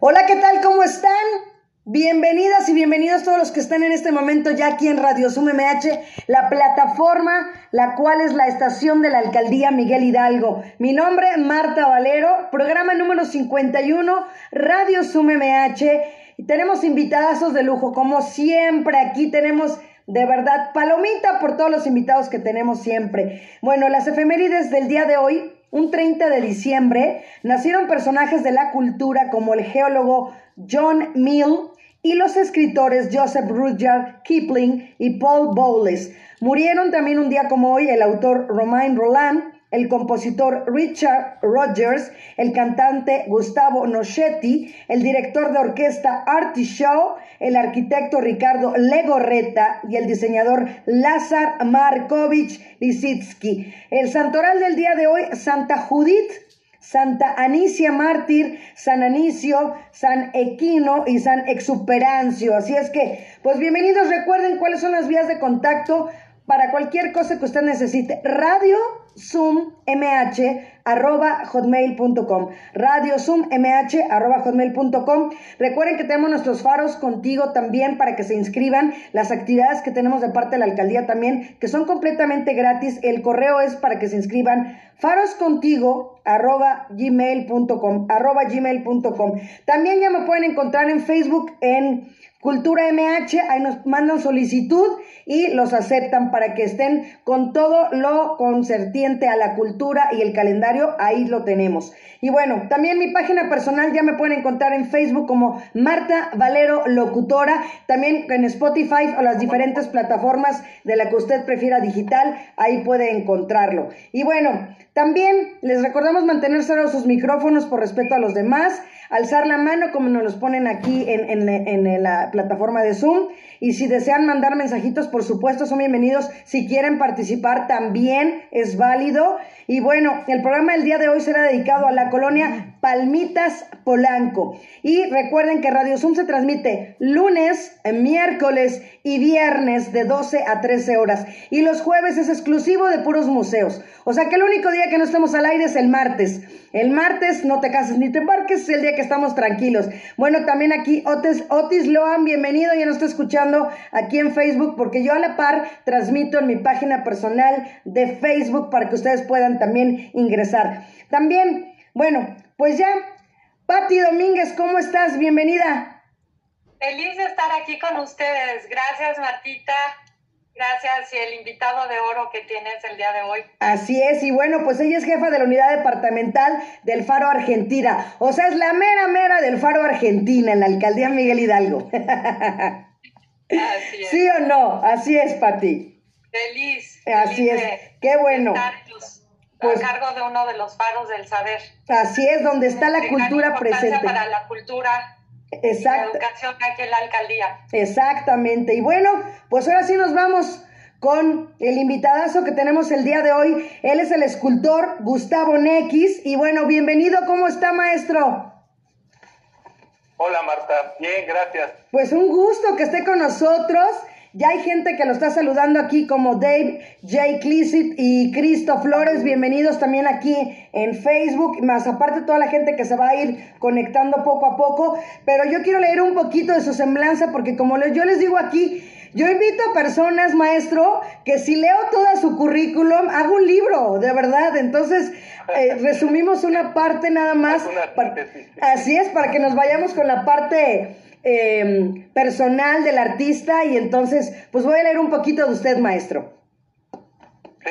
Hola, ¿qué tal? ¿Cómo están? Bienvenidas y bienvenidos todos los que están en este momento ya aquí en Radio Zoom MH, la plataforma, la cual es la estación de la alcaldía Miguel Hidalgo. Mi nombre es Marta Valero, programa número 51, Radio Zoom MH. Y tenemos invitadazos de lujo, como siempre, aquí tenemos de verdad palomita por todos los invitados que tenemos siempre. Bueno, las efemérides del día de hoy un 30 de diciembre nacieron personajes de la cultura como el geólogo John Mill y los escritores Joseph Rudyard Kipling y Paul Bowles. Murieron también un día como hoy el autor Romain Roland, el compositor Richard Rogers, el cantante Gustavo Nochetti, el director de orquesta Artie Shaw, el arquitecto Ricardo Legorreta y el diseñador Lazar Markovich Lisitsky. El santoral del día de hoy, Santa Judith, Santa Anicia Mártir, San Anicio, San Equino y San Exuperancio. Así es que, pues bienvenidos, recuerden cuáles son las vías de contacto para cualquier cosa que usted necesite. Radio Zoom MH arroba hotmail.com. Radio Zoom MH arroba hotmail.com. Recuerden que tenemos nuestros faros contigo también para que se inscriban. Las actividades que tenemos de parte de la alcaldía también, que son completamente gratis. El correo es para que se inscriban faroscontigo arroba gmail.com arroba gmail.com. También ya me pueden encontrar en Facebook en Cultura MH, ahí nos mandan solicitud y los aceptan para que estén con todo lo concertiente a la cultura y el calendario, ahí lo tenemos. Y bueno, también mi página personal ya me pueden encontrar en Facebook como Marta Valero Locutora, también en Spotify o las diferentes plataformas de la que usted prefiera digital, ahí puede encontrarlo. Y bueno, también les recordamos mantener cerrados sus micrófonos por respeto a los demás, alzar la mano como nos los ponen aquí en, en, en la plataforma de Zoom. Y si desean mandar mensajitos, por supuesto, son bienvenidos. Si quieren participar, también es válido. Y bueno, el programa del día de hoy será dedicado a la colonia Palmitas Polanco. Y recuerden que Radio Zoom se transmite lunes, miércoles y viernes de 12 a 13 horas. Y los jueves es exclusivo de puros museos. O sea que el único día que no estamos al aire es el martes. El martes no te cases ni te embarques, es el día que estamos tranquilos. Bueno, también aquí Otis, Otis Loan, bienvenido, ya nos está escuchando aquí en Facebook, porque yo a la par transmito en mi página personal de Facebook para que ustedes puedan también ingresar. También, bueno, pues ya, Patti Domínguez, ¿cómo estás? Bienvenida. Feliz de estar aquí con ustedes. Gracias, Martita. Gracias y el invitado de oro que tienes el día de hoy. Así es, y bueno, pues ella es jefa de la unidad departamental del Faro Argentina, o sea, es la mera mera del Faro Argentina en la alcaldía Miguel Hidalgo. Así es. ¿Sí o no? Así es, Pati. Feliz. Así feliz es. Qué bueno. pues, a cargo de uno de los faros del saber. Así es, donde está la De cultura presente. Para la cultura Exacto. educación aquí en la alcaldía. Exactamente. Y bueno, pues ahora sí nos vamos con el invitadazo que tenemos el día de hoy. Él es el escultor Gustavo Nequis. Y bueno, bienvenido. ¿Cómo está, maestro? Hola Marta, bien, gracias. Pues un gusto que esté con nosotros. Ya hay gente que lo está saludando aquí como Dave J. Clissit y Cristo Flores. Bienvenidos también aquí en Facebook, más aparte toda la gente que se va a ir conectando poco a poco. Pero yo quiero leer un poquito de su semblanza porque como yo les digo aquí, yo invito a personas, maestro, que si leo toda su currículum, hago un libro, de verdad. Entonces, eh, resumimos una parte nada más. Así es, para que nos vayamos con la parte eh, personal del artista y entonces, pues voy a leer un poquito de usted, maestro. Sí,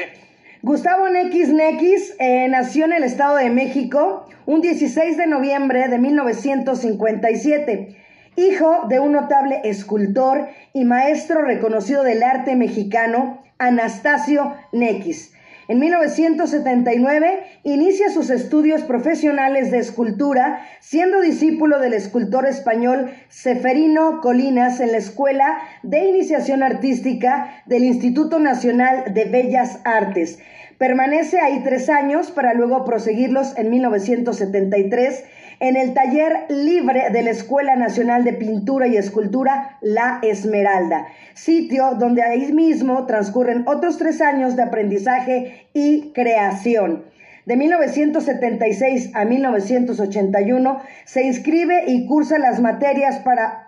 Gustavo Nequis Nequis eh, nació en el Estado de México un 16 de noviembre de 1957, hijo de un notable escultor y maestro reconocido del arte mexicano, Anastasio Nequis. En 1979 inicia sus estudios profesionales de escultura, siendo discípulo del escultor español Seferino Colinas en la Escuela de Iniciación Artística del Instituto Nacional de Bellas Artes. Permanece ahí tres años para luego proseguirlos en 1973 en el taller libre de la Escuela Nacional de Pintura y Escultura La Esmeralda, sitio donde ahí mismo transcurren otros tres años de aprendizaje y creación. De 1976 a 1981 se inscribe y cursa las materias para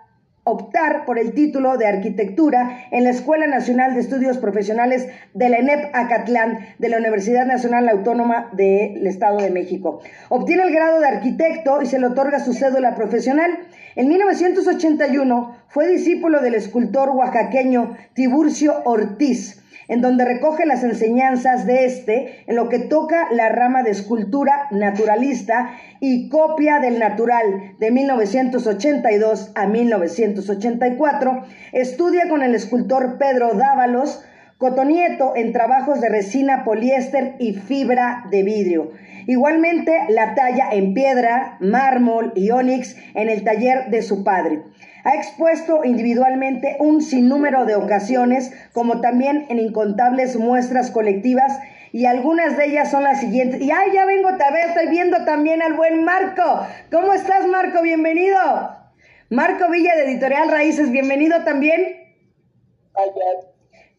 optar por el título de arquitectura en la Escuela Nacional de Estudios Profesionales de la ENEP Acatlán de la Universidad Nacional Autónoma del Estado de México. Obtiene el grado de arquitecto y se le otorga su cédula profesional. En 1981 fue discípulo del escultor oaxaqueño Tiburcio Ortiz en donde recoge las enseñanzas de este en lo que toca la rama de escultura naturalista y copia del natural de 1982 a 1984. Estudia con el escultor Pedro Dávalos, Cotonieto en trabajos de resina, poliéster y fibra de vidrio. Igualmente la talla en piedra, mármol y ónix en el taller de su padre. Ha expuesto individualmente un sinnúmero de ocasiones, como también en incontables muestras colectivas, y algunas de ellas son las siguientes. Y ay, ya vengo, vez, estoy viendo también al buen Marco. ¿Cómo estás, Marco? Bienvenido. Marco Villa de Editorial Raíces, bienvenido también.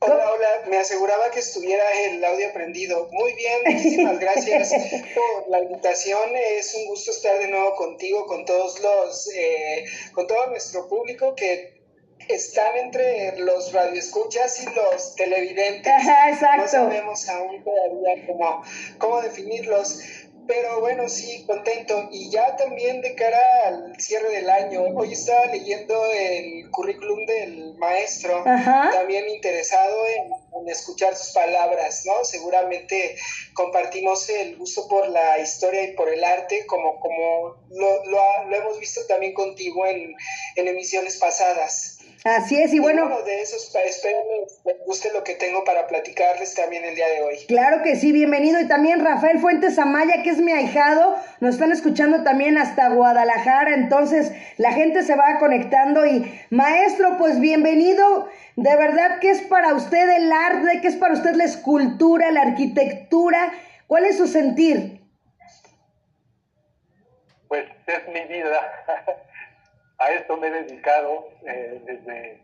Hola, hola, me aseguraba que estuviera el audio prendido. Muy bien, muchísimas gracias por la invitación. Es un gusto estar de nuevo contigo, con todos los, eh, con todo nuestro público que están entre los radioescuchas y los televidentes. exacto. No sabemos aún todavía cómo, cómo definirlos. Pero bueno, sí, contento. Y ya también de cara al cierre del año, hoy estaba leyendo el currículum del maestro, también interesado en, escuchar sus palabras, ¿no? Seguramente compartimos el gusto por la historia y por el arte, como, como lo, lo, hemos visto también contigo en, en emisiones pasadas. Así es, y bueno. de eso les guste lo que tengo para platicarles también el día de hoy. Claro que sí, bienvenido. Y también Rafael Fuentes Amaya, que es mi ahijado, nos están escuchando también hasta Guadalajara. Entonces, la gente se va conectando. Y maestro, pues bienvenido. De verdad, ¿qué es para usted el arte? ¿Qué es para usted la escultura, la arquitectura? ¿Cuál es su sentir? Pues es mi vida. a esto me he dedicado eh, desde,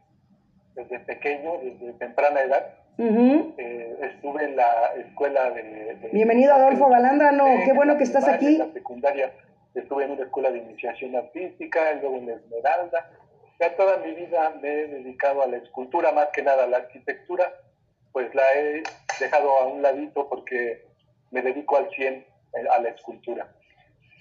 desde pequeño, desde temprana edad. Eh, estuve en la escuela de... Bienvenido Adolfo Balandra, no, qué bueno que estás aquí. En la secundaria estuve en una escuela de iniciación artística, luego en la Esmeralda. Ya toda mi vida me he dedicado a la escultura, más que nada a la arquitectura, pues la he dejado a un ladito porque me dedico al 100 eh, a la escultura.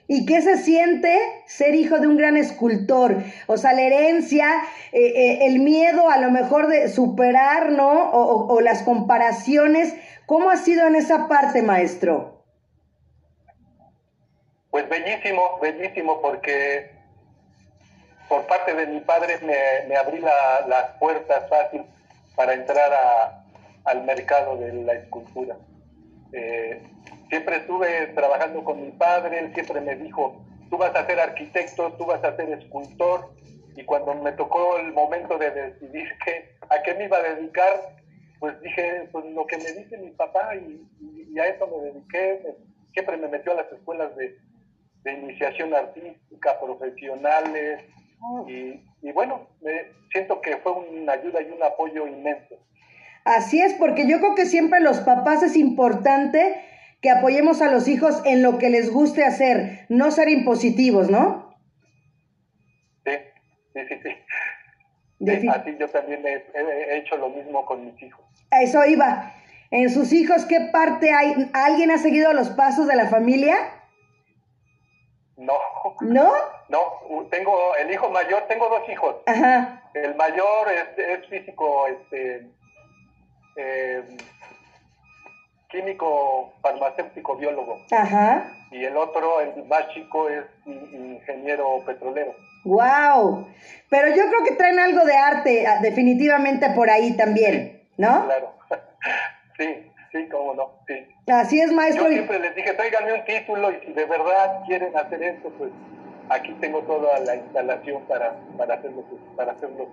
¿Y qué se siente ser hijo de un gran escultor? O sea, la herencia, eh, eh, el miedo a lo mejor de superar, ¿no? O, las comparaciones. ¿Cómo ha sido en esa parte, maestro? Pues bellísimo, bellísimo, porque por parte de mi padre me, abrí las puertas fácil para entrar al mercado de la escultura. Eh, siempre estuve trabajando con mi padre, él siempre me dijo, tú vas a ser arquitecto, tú vas a ser escultor, y cuando me tocó el momento de decidir que, a qué me iba a dedicar, pues dije, pues lo que me dice mi papá, y, a eso me dediqué, siempre me metió a las escuelas de, iniciación artística, profesionales, y, y bueno, me, siento que fue una ayuda y un apoyo inmenso. Así es, porque yo creo que siempre los papás es importante que apoyemos a los hijos en lo que les guste hacer, no ser impositivos, ¿no? Sí, sí, sí, sí. así yo también he, hecho lo mismo con mis hijos. A eso iba. En sus hijos, ¿qué parte hay? ¿Alguien ha seguido los pasos de la familia? No. ¿No? No, tengo el hijo mayor, tengo dos hijos. Ajá. El mayor es, es físico, este, eh, químico, farmacéutico, biólogo. Ajá. Y el otro, el más chico, es ingeniero petrolero. ¡Wow! Pero yo creo que traen algo de arte ah, definitivamente por ahí también, ¿no? Claro. sí, sí, cómo no, sí. Así es, maestro. Yo siempre les dije, tráiganme un título y si de verdad quieren hacer esto, pues aquí tengo toda la instalación para, para hacerlo. Para hacerlo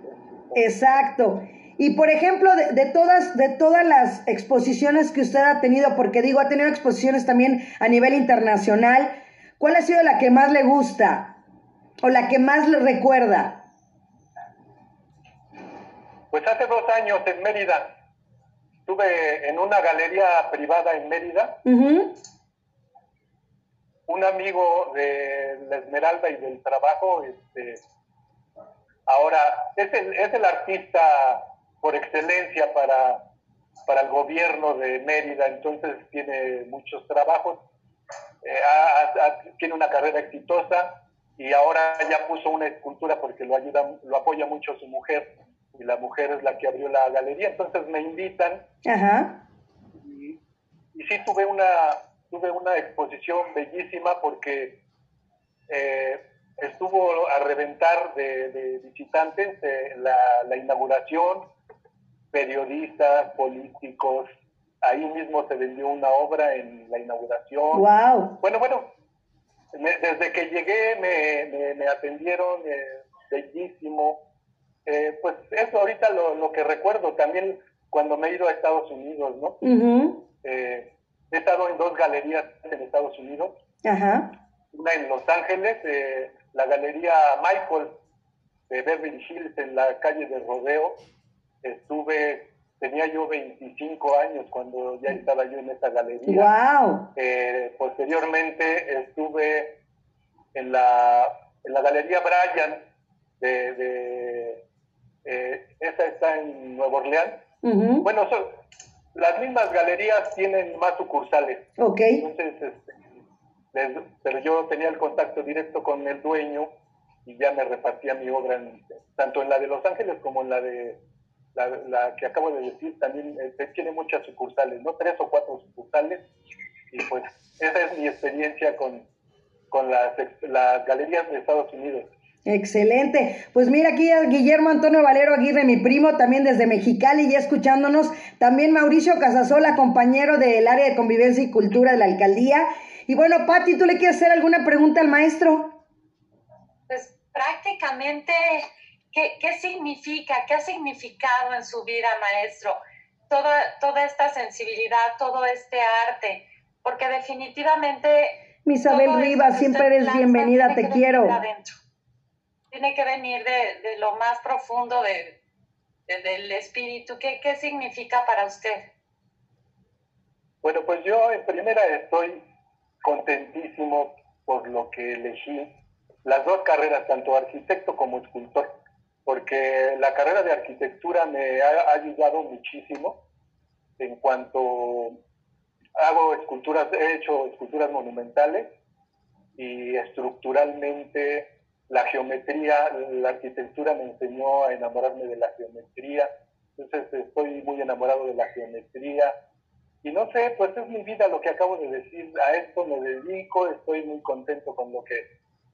Exacto. Y por ejemplo, de, todas, de todas las exposiciones que usted ha tenido, porque digo, ha tenido exposiciones también a nivel internacional, ¿cuál ha sido la que más le gusta o la que más le recuerda? Pues hace dos años en Mérida, estuve en una galería privada en Mérida un amigo de la Esmeralda y del trabajo, este, ahora es el, es el artista por excelencia para, para el gobierno de Mérida, entonces tiene muchos trabajos, eh, tiene una carrera exitosa y ahora ya puso una escultura porque lo ayuda, lo apoya mucho su mujer y la mujer es la que abrió la galería, entonces me invitan Y, y sí tuve una, tuve una exposición bellísima porque eh, estuvo a reventar de, visitantes eh, la, la, inauguración, periodistas, políticos, ahí mismo se vendió una obra en la inauguración. Wow. Bueno, bueno, desde que llegué me, me, atendieron eh, bellísimo. Eh, pues eso ahorita lo, lo, que recuerdo también cuando me he ido a Estados Unidos, ¿no? eh, he estado en dos galerías en Estados Unidos. Ajá. Una en Los Ángeles, eh, la galería Michael de Beverly Hills en la calle de Rodeo. Estuve, tenía yo 25 años cuando ya estaba yo en esa galería. Wow. Eh, posteriormente estuve en la, en la galería Bryan de, eh, esa está en Nueva Orleans. Bueno, las mismas galerías tienen más sucursales. Ok. Entonces, este, pero yo tenía el contacto directo con el dueño y ya me repartía mi obra tanto en la de Los Ángeles como en la de la, que acabo de decir, también este, tiene muchas sucursales, ¿no? Tres o cuatro sucursales. Y pues esa es mi experiencia con, con las, las galerías de Estados Unidos. Excelente. Pues mira aquí a Guillermo Antonio Valero Aguirre, mi primo, también desde Mexicali, ya escuchándonos. También Mauricio Casasola, compañero del área de convivencia y cultura de la alcaldía. Y bueno, Patti, ¿tú le quieres hacer alguna pregunta al maestro? Pues prácticamente, ¿qué, qué significa, qué ha significado en su vida, maestro? Toda, toda esta sensibilidad, todo este arte, porque definitivamente... Isabel Rivas, siempre eres bienvenida, te quiero tiene que venir de, lo más profundo de, del espíritu. ¿Qué, ¿Qué significa para usted? Bueno, pues yo en primera estoy contentísimo por lo que elegí las dos carreras, tanto arquitecto como escultor, porque la carrera de arquitectura me ha ayudado muchísimo en cuanto hago esculturas, he hecho esculturas monumentales y estructuralmente la geometría, la arquitectura me enseñó a enamorarme de la geometría, entonces estoy muy enamorado de la geometría. Y no sé, pues es mi vida lo que acabo de decir, a esto me dedico, estoy muy contento con lo que,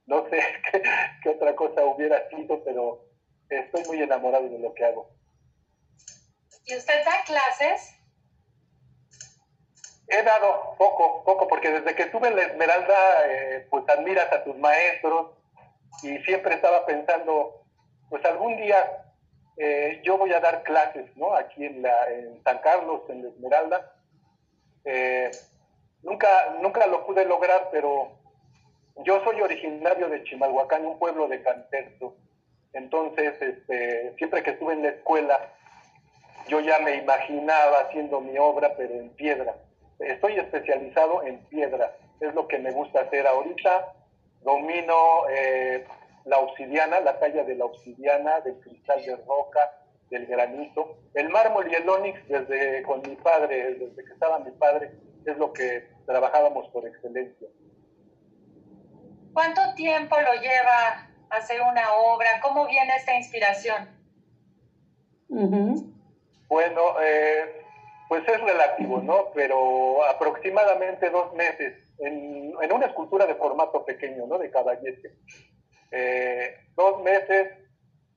no sé qué, otra cosa hubiera sido, pero estoy muy enamorado de lo que hago. ¿Y usted da clases? He dado poco, poco, porque desde que estuve en la Esmeralda, eh, pues admiras a tus maestros, y siempre estaba pensando, pues algún día eh, yo voy a dar clases, ¿no? Aquí en, la, en San Carlos, en la Esmeralda. Eh, nunca, nunca lo pude lograr, pero yo soy originario de Chimalhuacán, un pueblo de Canterto. Entonces, este, siempre que estuve en la escuela, yo ya me imaginaba haciendo mi obra, pero en piedra. Estoy especializado en piedra, es lo que me gusta hacer ahorita domino eh, la obsidiana, la talla de la obsidiana, del cristal de roca, del granito. El mármol y el onix, desde con mi padre, desde que estaba mi padre, es lo que trabajábamos por excelencia. ¿Cuánto tiempo lo lleva hacer una obra? ¿Cómo viene esta inspiración? Bueno, eh, pues es relativo, ¿no? Pero aproximadamente dos meses en, una escultura de formato pequeño, ¿no? De caballete. Eh, dos meses.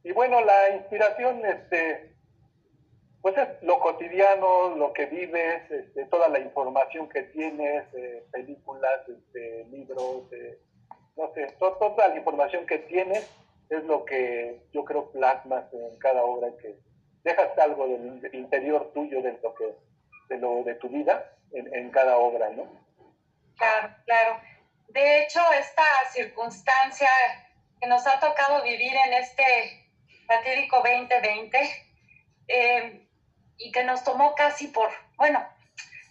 Y bueno, la inspiración, este, pues es lo cotidiano, lo que vives, este, toda la información que tienes, eh, películas, este, libros, eh, no sé, toda la información que tienes es lo que yo creo plasmas en cada obra que dejas algo del interior tuyo de lo que de lo de tu vida en, en cada obra, ¿no? Claro, claro. De hecho, esta circunstancia que nos ha tocado vivir en este fatídico 2020 eh, y que nos tomó casi por, bueno,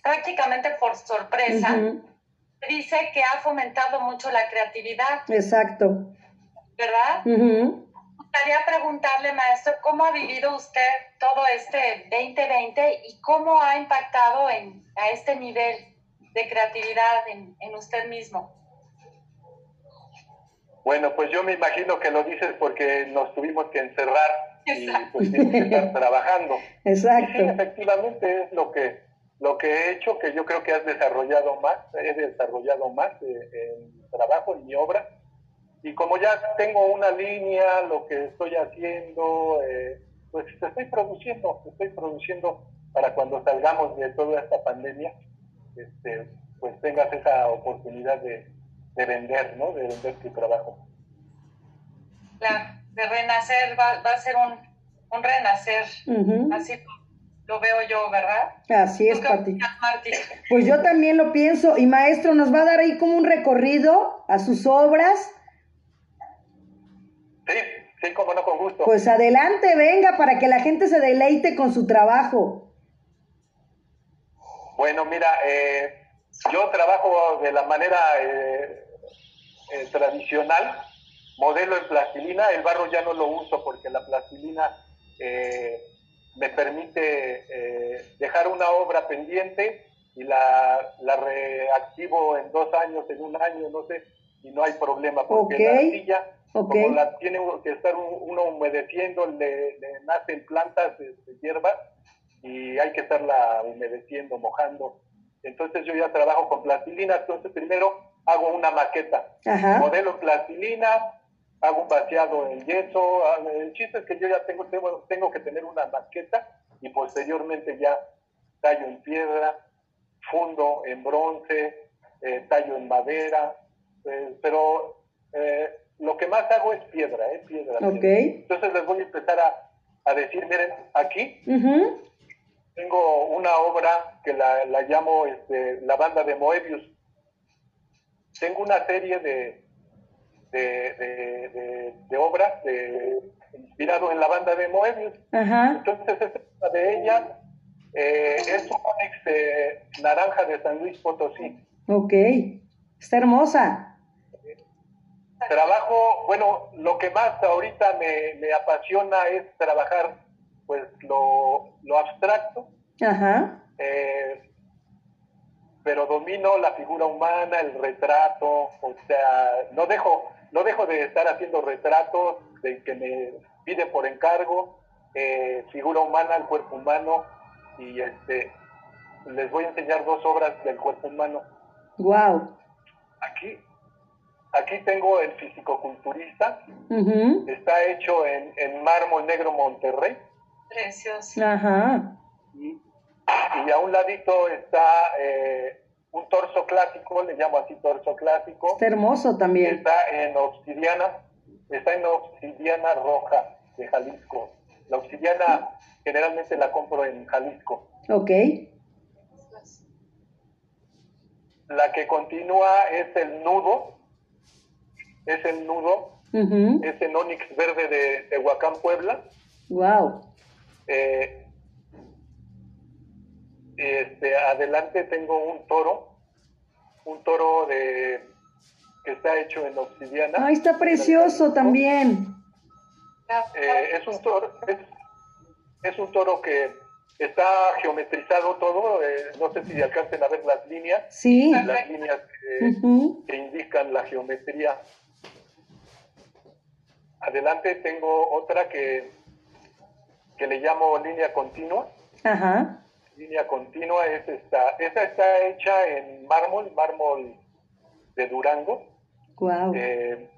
prácticamente por sorpresa, dice que ha fomentado mucho la creatividad. Exacto. ¿Verdad? Me gustaría preguntarle, maestro, ¿cómo ha vivido usted todo este 2020 y cómo ha impactado en, a este nivel de creatividad en, en usted mismo? Bueno, pues yo me imagino que lo dices porque nos tuvimos que encerrar y pues tienes que estar trabajando. Exacto. sí, efectivamente es lo que lo que he hecho, que yo creo que has desarrollado más, he desarrollado más eh, en trabajo, en mi obra. Y como ya tengo una línea, lo que estoy haciendo, eh, pues estoy produciendo, estoy produciendo para cuando salgamos de toda esta pandemia, este, pues tengas esa oportunidad de, de vender, ¿no? De vender tu trabajo. Claro, de renacer, va, va a ser un, un renacer, así lo veo yo, ¿verdad? Así es, Pati. Pues yo también lo pienso. Y maestro, ¿nos va a dar ahí como un recorrido a sus obras? Sí, sí, como no, con gusto. Pues adelante, venga, para que la gente se deleite con su trabajo. Bueno, mira, eh, yo trabajo de la manera eh, eh, tradicional, modelo en plastilina. El barro ya no lo uso porque la plastilina me permite dejar una obra pendiente y la, la, reactivo en dos años, en un año, no sé, y no hay problema porque la arcilla, como la tiene que estar uno humedeciendo, le, le nacen plantas de, de hierbas y hay que estarla humedeciendo, mojando entonces yo ya trabajo con plastilina, entonces primero hago una maqueta, modelo plastilina, hago un vaciado en yeso, el chiste es que yo ya tengo, tengo, que tener una maqueta y posteriormente ya tallo en piedra, fundo en bronce, eh, tallo en madera, eh, pero eh, lo que más hago es piedra, ¿eh? Piedra. Entonces les voy a empezar a, a decir, miren, aquí tengo una obra que la, la llamo este, La Banda de Moebius. Tengo una serie de, de, de, obras de, inspirado en la banda de Moebius. Entonces, esta de ellas eh, es un cómic naranja de San Luis Potosí. Ok, está hermosa. Trabajo, bueno, lo que más ahorita me, me apasiona es trabajar pues lo, lo abstracto, Ajá. Eh, pero domino la figura humana, el retrato, o sea, no dejo, no dejo de estar haciendo retratos de que me piden por encargo, eh, figura humana, el cuerpo humano, y este les voy a enseñar dos obras del cuerpo humano. Wow. Aquí, aquí tengo el fisicoculturista, está hecho en, en mármol negro Monterrey. Precioso. Ajá. Y, y a un ladito está eh, un torso clásico, le llamo así torso clásico. Está hermoso también. Está en obsidiana, está en obsidiana roja de Jalisco. La obsidiana generalmente la compro en Jalisco. Ok. La que continúa es el nudo, es el nudo, es en onix verde de Tehuacán, Puebla. Wow. Eh, este, adelante tengo un toro, un toro de que está hecho en obsidiana. Ay, está precioso también. Eh, es un toro, es, un toro que está geometrizado todo, eh, no sé si alcancen a ver las líneas, sí. las líneas que indican la geometría. Adelante tengo otra que, que le llamo línea continua. Ajá línea continua es esta. Esta está hecha en mármol, mármol de Durango. Wow. Eh,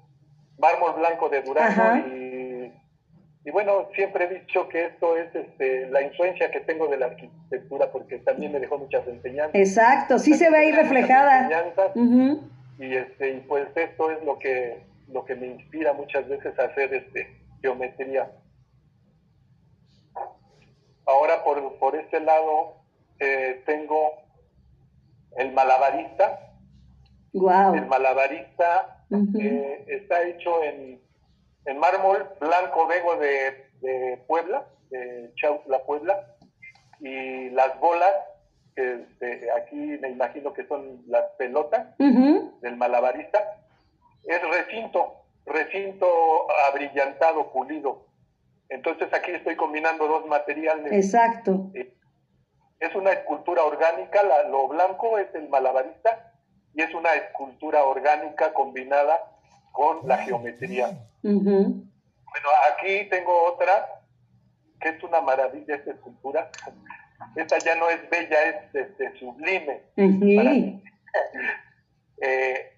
mármol blanco de Durango y, bueno, siempre he dicho que esto es este, la influencia que tengo de la arquitectura porque también me dejó muchas enseñanzas. Exacto, sí se ve ahí reflejada. Y este y pues esto es lo que lo que me inspira muchas veces a hacer este geometría. Ahora por, por este lado eh, tengo el malabarista. Wow. El malabarista eh, está hecho en, en, mármol blanco vego de, de Puebla, de Chautla, Puebla, y las bolas que este, aquí me imagino que son las pelotas del malabarista, es recinto, recinto abrillantado, pulido. Entonces aquí estoy combinando dos materiales. Exacto. Eh, es una escultura orgánica, lo blanco es el malabarista y es una escultura orgánica combinada con la geometría. Bueno, aquí tengo otra que es una maravilla esta escultura. Esta ya no es bella, es este, sublime. eh,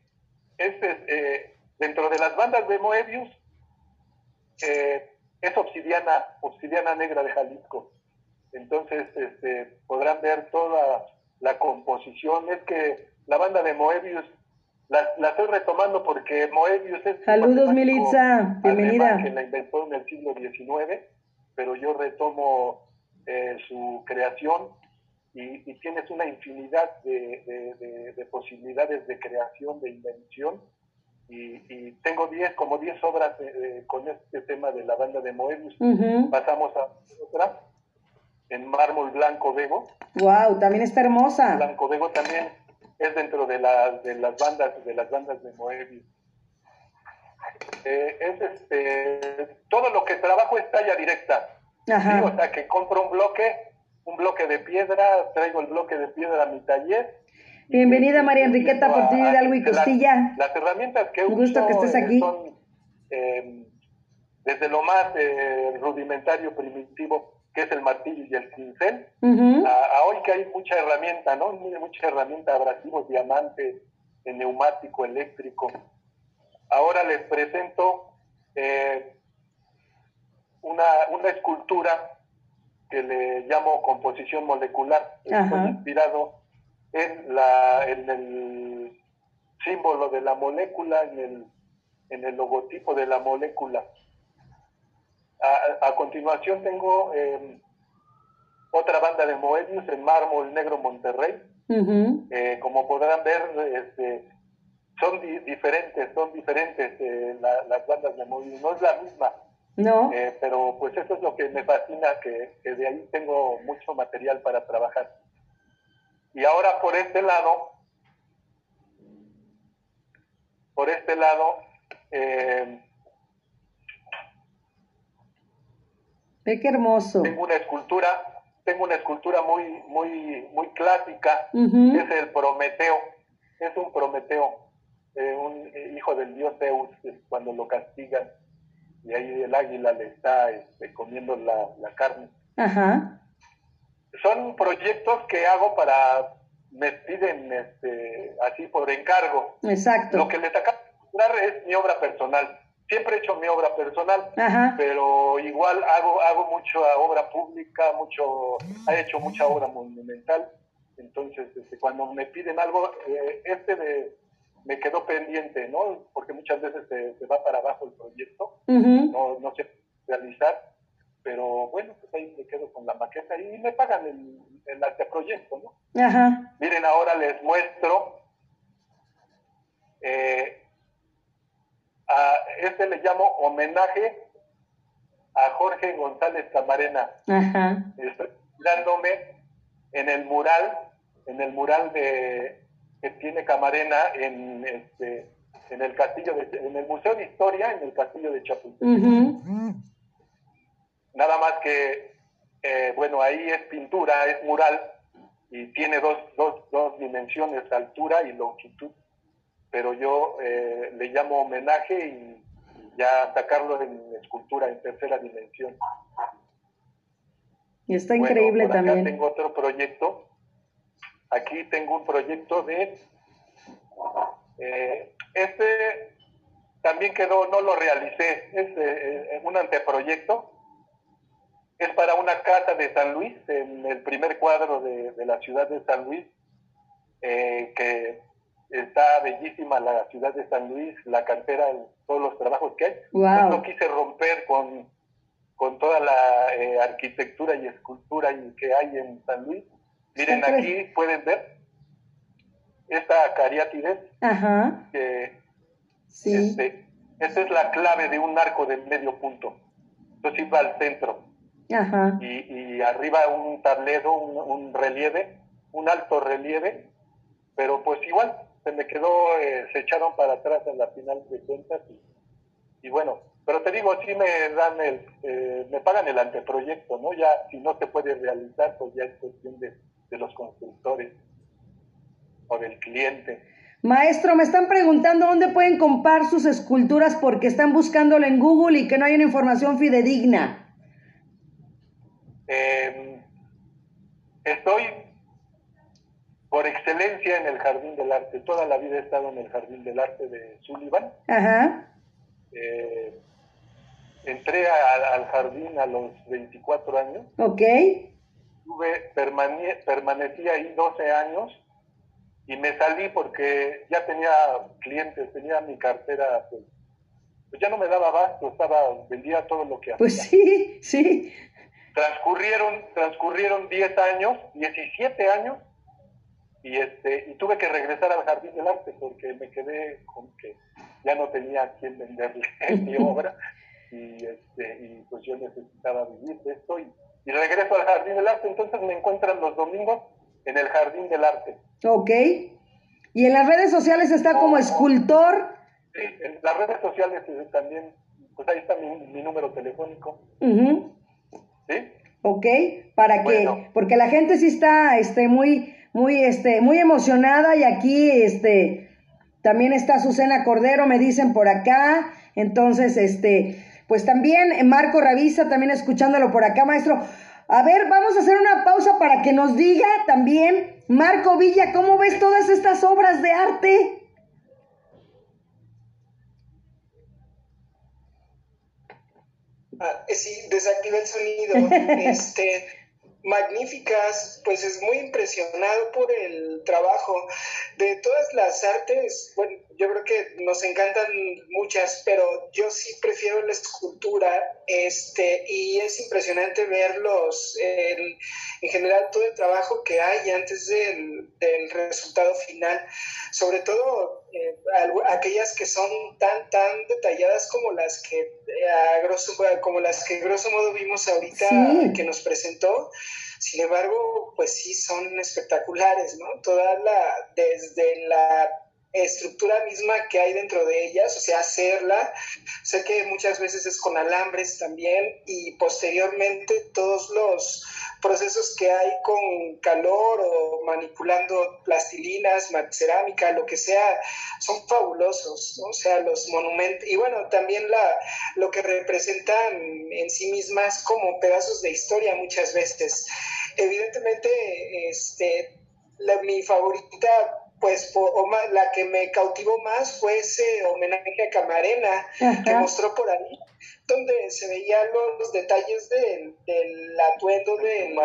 este, eh, dentro de las bandas de Moebius eh, es obsidiana, obsidiana negra de Jalisco. Entonces este, podrán ver toda la composición. Es que la banda de Moebius la, la estoy retomando porque Moebius es Saludos, Militza. Bienvenida. que la inventó en el siglo XIX, pero yo retomo eh, su creación y, tienes una infinidad de, de, posibilidades de creación, de invención. Y, tengo diez, como 10 obras eh, con este tema de la banda de Moebius. Pasamos a otra en mármol blanco Vego. Wow, también está hermosa. Blanco Vego también es dentro de, la, de las bandas de las bandas de Moebius. Eh, es este todo lo que trabajo es talla directa. o sea que compro un bloque, un bloque de piedra, traigo el bloque de piedra a mi taller. Bienvenida María Enriqueta Portillo Hidalgo y Costilla. Las, herramientas que un gusto que estés aquí. son eh, desde lo más eh, rudimentario, primitivo, que es el martillo y el cincel. a, hoy que hay mucha herramienta, ¿no? Mucha herramienta, abrasivos, diamantes, neumático, eléctrico. Ahora les presento eh, una, una escultura que le llamo composición molecular. Estoy inspirado en, la, en el símbolo de la molécula, en el, en el logotipo de la molécula. A, continuación tengo em, otra banda de Moebius en mármol negro Monterrey. Eh, como podrán ver, este, son diferentes, son diferentes eh, las bandas de Moebius. No es la misma. No. Eh, pero pues eso es lo que me fascina, que, que, de ahí tengo mucho material para trabajar. Y ahora por este lado, por este lado, eh, Ve qué hermoso. Tengo una escultura, tengo una escultura muy, muy, muy clásica, es el Prometeo, es un Prometeo, eh, un hijo del dios Zeus, cuando lo castigan, y ahí el águila le está este, comiendo la, carne. Ajá. Son proyectos que hago para, me piden este, así por encargo. Exacto. Lo que les acabo de es mi obra personal siempre he hecho mi obra personal, pero igual hago, hago mucha obra pública, mucho, he hecho mucha obra monumental. Entonces, este, cuando me piden algo, eh, este de, me quedó pendiente, ¿no? Porque muchas veces se, va para abajo el proyecto, no, no sé realizar, pero bueno, pues ahí me quedo con la maqueta y me pagan el, el anteproyecto, ¿no? Miren, ahora les muestro eh, a este le llamo homenaje a Jorge González Camarena. Estoy dándome en el mural, en el mural de que tiene Camarena en este en el castillo de, en el Museo de Historia en el castillo de Chapultepec. Nada más que eh, bueno ahí es pintura, es mural y tiene dos, dos, dos dimensiones, altura y longitud pero yo eh, le llamo homenaje y ya sacarlo en escultura en tercera dimensión. Y está increíble por también. Acá tengo otro proyecto. Aquí tengo un proyecto de. Eh, este también quedó, no lo realicé, es eh, un anteproyecto. Es para una casa de San Luis, en el primer cuadro de, de la ciudad de San Luis, que está bellísima la ciudad de San Luis, la cantera, todos los trabajos que hay. no quise romper con, con toda la eh, arquitectura y escultura que hay en San Luis. Miren, aquí pueden ver esta cariátides, Ajá. que sí. este, esta es la clave de un arco de medio punto. Entonces iba al centro. Ajá. Y, y arriba un tablero, un, un relieve un alto relieve, pero pues igual se me quedó, eh, se echaron para atrás en la final de cuentas y, bueno, pero te digo, sí me dan el, eh, me pagan el anteproyecto, ¿no? Ya si no se puede realizar, pues ya es cuestión de, de los constructores o del cliente. Maestro, me están preguntando dónde pueden comprar sus esculturas porque están buscándolo en Google y que no hay una información fidedigna. Em, estoy por excelencia en el Jardín del Arte. Toda la vida he estado en el Jardín del Arte de Sullivan. Ajá. Eh, entré al jardín a los 24 años. Ok. Tuve, permanecí ahí 12 años y me salí porque ya tenía clientes, tenía mi cartera, pues, pues ya no me daba abasto, estaba, vendía todo lo que pues hacía. Pues sí, sí. Transcurrieron, transcurrieron 10 años, 17 años, y este, y tuve que regresar al Jardín del Arte porque me quedé con que ya no tenía a quien venderle mi obra, y este, y pues yo necesitaba vivir de esto, y, y regreso al Jardín del Arte, entonces me encuentran los domingos en el Jardín del Arte. Ok. ¿Y en las redes sociales está como escultor? Sí, en las redes sociales eh, también, pues ahí está mi, número telefónico. ¿Sí? Ok, para que, porque la gente sí está este, muy, muy, este, muy emocionada y aquí este, también está Azucena Cordero, me dicen por acá. Entonces, este, pues también Marco Ravisa, también escuchándolo por acá, maestro. A ver, vamos a hacer una pausa para que nos diga también, Marco Villa, ¿cómo ves todas estas obras de arte? Ah, sí, desactiva el sonido. este, magníficas, pues es muy impresionado por el trabajo de todas las artes. Bueno, yo creo que nos encantan muchas, pero yo sí prefiero la escultura, este, y es impresionante verlos, en, en general todo el trabajo que hay antes del, del resultado final, sobre todo eh, aquellas que son tan, tan detalladas como las que, eh, a grosso, como las que grosso modo vimos ahorita que nos presentó. Sin embargo, pues sí son espectaculares, ¿no? Toda la, desde la estructura misma que hay dentro de ellas, o sea, hacerla. Sé que muchas veces es con alambres también y posteriormente todos los procesos que hay con calor o manipulando plastilinas, cerámica, lo que sea, son fabulosos, o sea, los monumentos, y bueno, también la, lo que representan en sí mismas como pedazos de historia muchas veces. Evidentemente, este, la, mi favorita pues o la que me cautivó más fue ese homenaje a Camarena que mostró por ahí, donde se veían los detalles del, atuendo del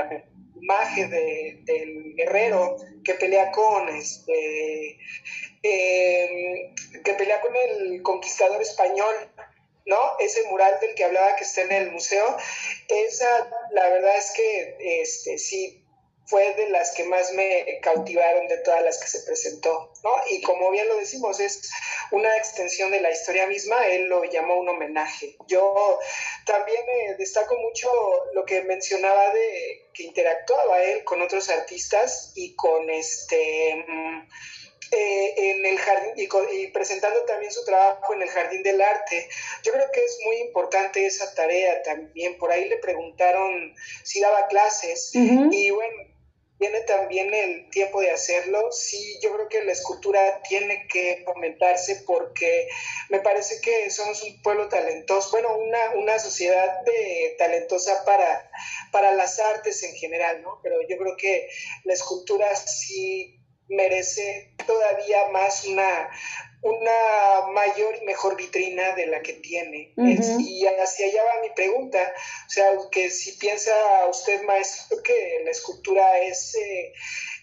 imagen del guerrero que pelea con este em, que pelea con el conquistador español ¿no? Ese mural del que hablaba que está en el museo, esa, la verdad es que este, sí, fue de las que más me cautivaron de todas las que se presentó, ¿no? Y como bien lo decimos, es una extensión de la historia misma, él lo llamó un homenaje. Yo también eh, destaco mucho lo que mencionaba de que interactuaba él con otros artistas y con este... Mm, eh, en el jardín y, presentando también su trabajo en el Jardín del Arte. Yo creo que es muy importante esa tarea también. Por ahí le preguntaron si daba clases y bueno, tiene también el tiempo de hacerlo. Sí, yo creo que la escultura tiene que fomentarse porque me parece que somos un pueblo talentoso, bueno, una, una sociedad de, talentosa para, para las artes en general, ¿no? Pero yo creo que la escultura sí merece todavía más una, una mayor y mejor vitrina de la que tiene. y hacia allá va mi pregunta. O sea, que si piensa usted, maestro, que la escultura es, eh,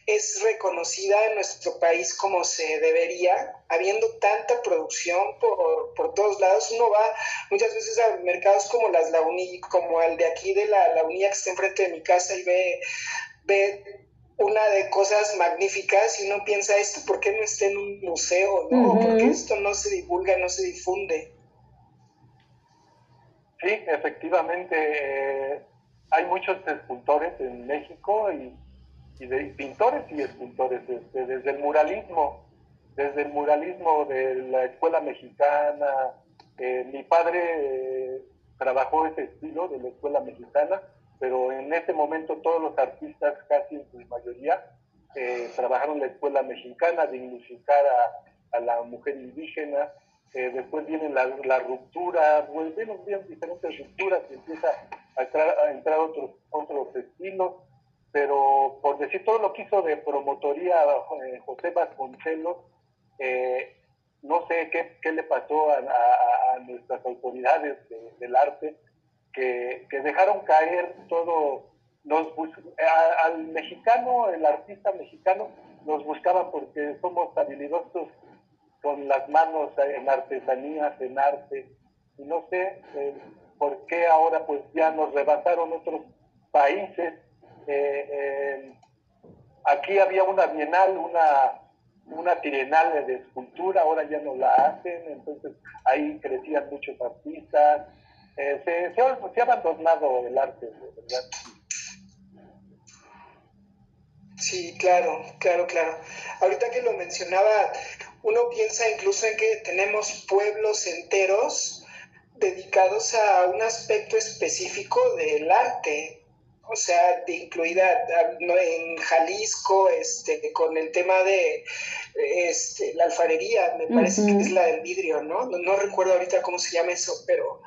es reconocida en nuestro país como se debería, habiendo tanta producción por, por todos lados, uno va muchas veces a mercados como las Launi, como el de aquí de la Launía que está enfrente de mi casa y ve, ve una de cosas magníficas y uno piensa esto, ¿por qué no está en un museo? ¿no? ¿Por qué esto no se divulga, no se difunde? Sí, efectivamente, eh, hay muchos escultores en México y, y de pintores y escultores, este, desde el muralismo, desde el muralismo de la escuela mexicana. Eh, mi padre eh, trabajó ese estilo de la escuela mexicana, pero en ese momento todos los artistas, casi en su mayoría, eh, trabajaron la escuela mexicana, dignificar a, a la mujer indígena. después viene la, la ruptura, bueno, vienen diferentes rupturas y empieza a entrar, a entrar otros, otros estilos pero por decir todo lo que hizo de promotoría eh, José Vasconcelos, eh, no sé qué, qué, le pasó a, nuestras autoridades del arte, que, dejaron caer todo, nos al mexicano, el artista mexicano, nos buscaba porque somos habilidosos con las manos en artesanías, en arte, y no sé eh, por qué ahora pues ya nos rebasaron otros países. Eh, eh, aquí había una bienal, una, una trienal de escultura, ahora ya no la hacen, entonces ahí crecían muchos artistas. Eh, se, se, ha, abandonado el arte, ¿verdad? Sí, claro, claro, claro. Ahorita que lo mencionaba, uno piensa incluso en que tenemos pueblos enteros dedicados a un aspecto específico del arte, o sea, de incluida en Jalisco, este, con el tema de este, la alfarería, me parece que es la del vidrio, ¿no? ¿no? recuerdo ahorita cómo se llama eso, pero,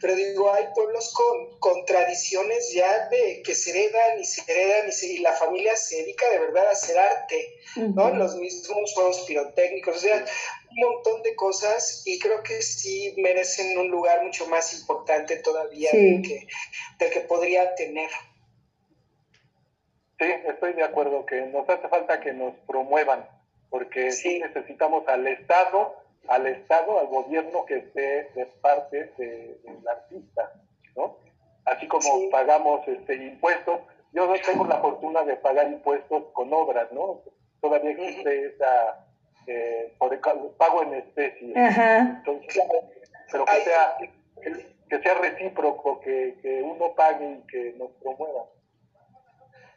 pero digo, hay pueblos con, con tradiciones ya de que se heredan y se heredan y, la familia se dedica de verdad a hacer arte, ¿no? Los mismos juegos pirotécnicos, o sea, un montón de cosas y creo que sí merecen un lugar mucho más importante todavía que, del que podría tener. Sí, estoy de acuerdo que nos hace falta que nos promuevan, porque sí, necesitamos al Estado, al Estado, al gobierno que esté de parte del artista, ¿no? Así como pagamos este impuestos, yo no tengo la fortuna de pagar impuestos con obras, ¿no? Todavía existe esa eh, por el pago en especie. Entonces, pero que sea, que sea recíproco, que, que uno pague y que nos promueva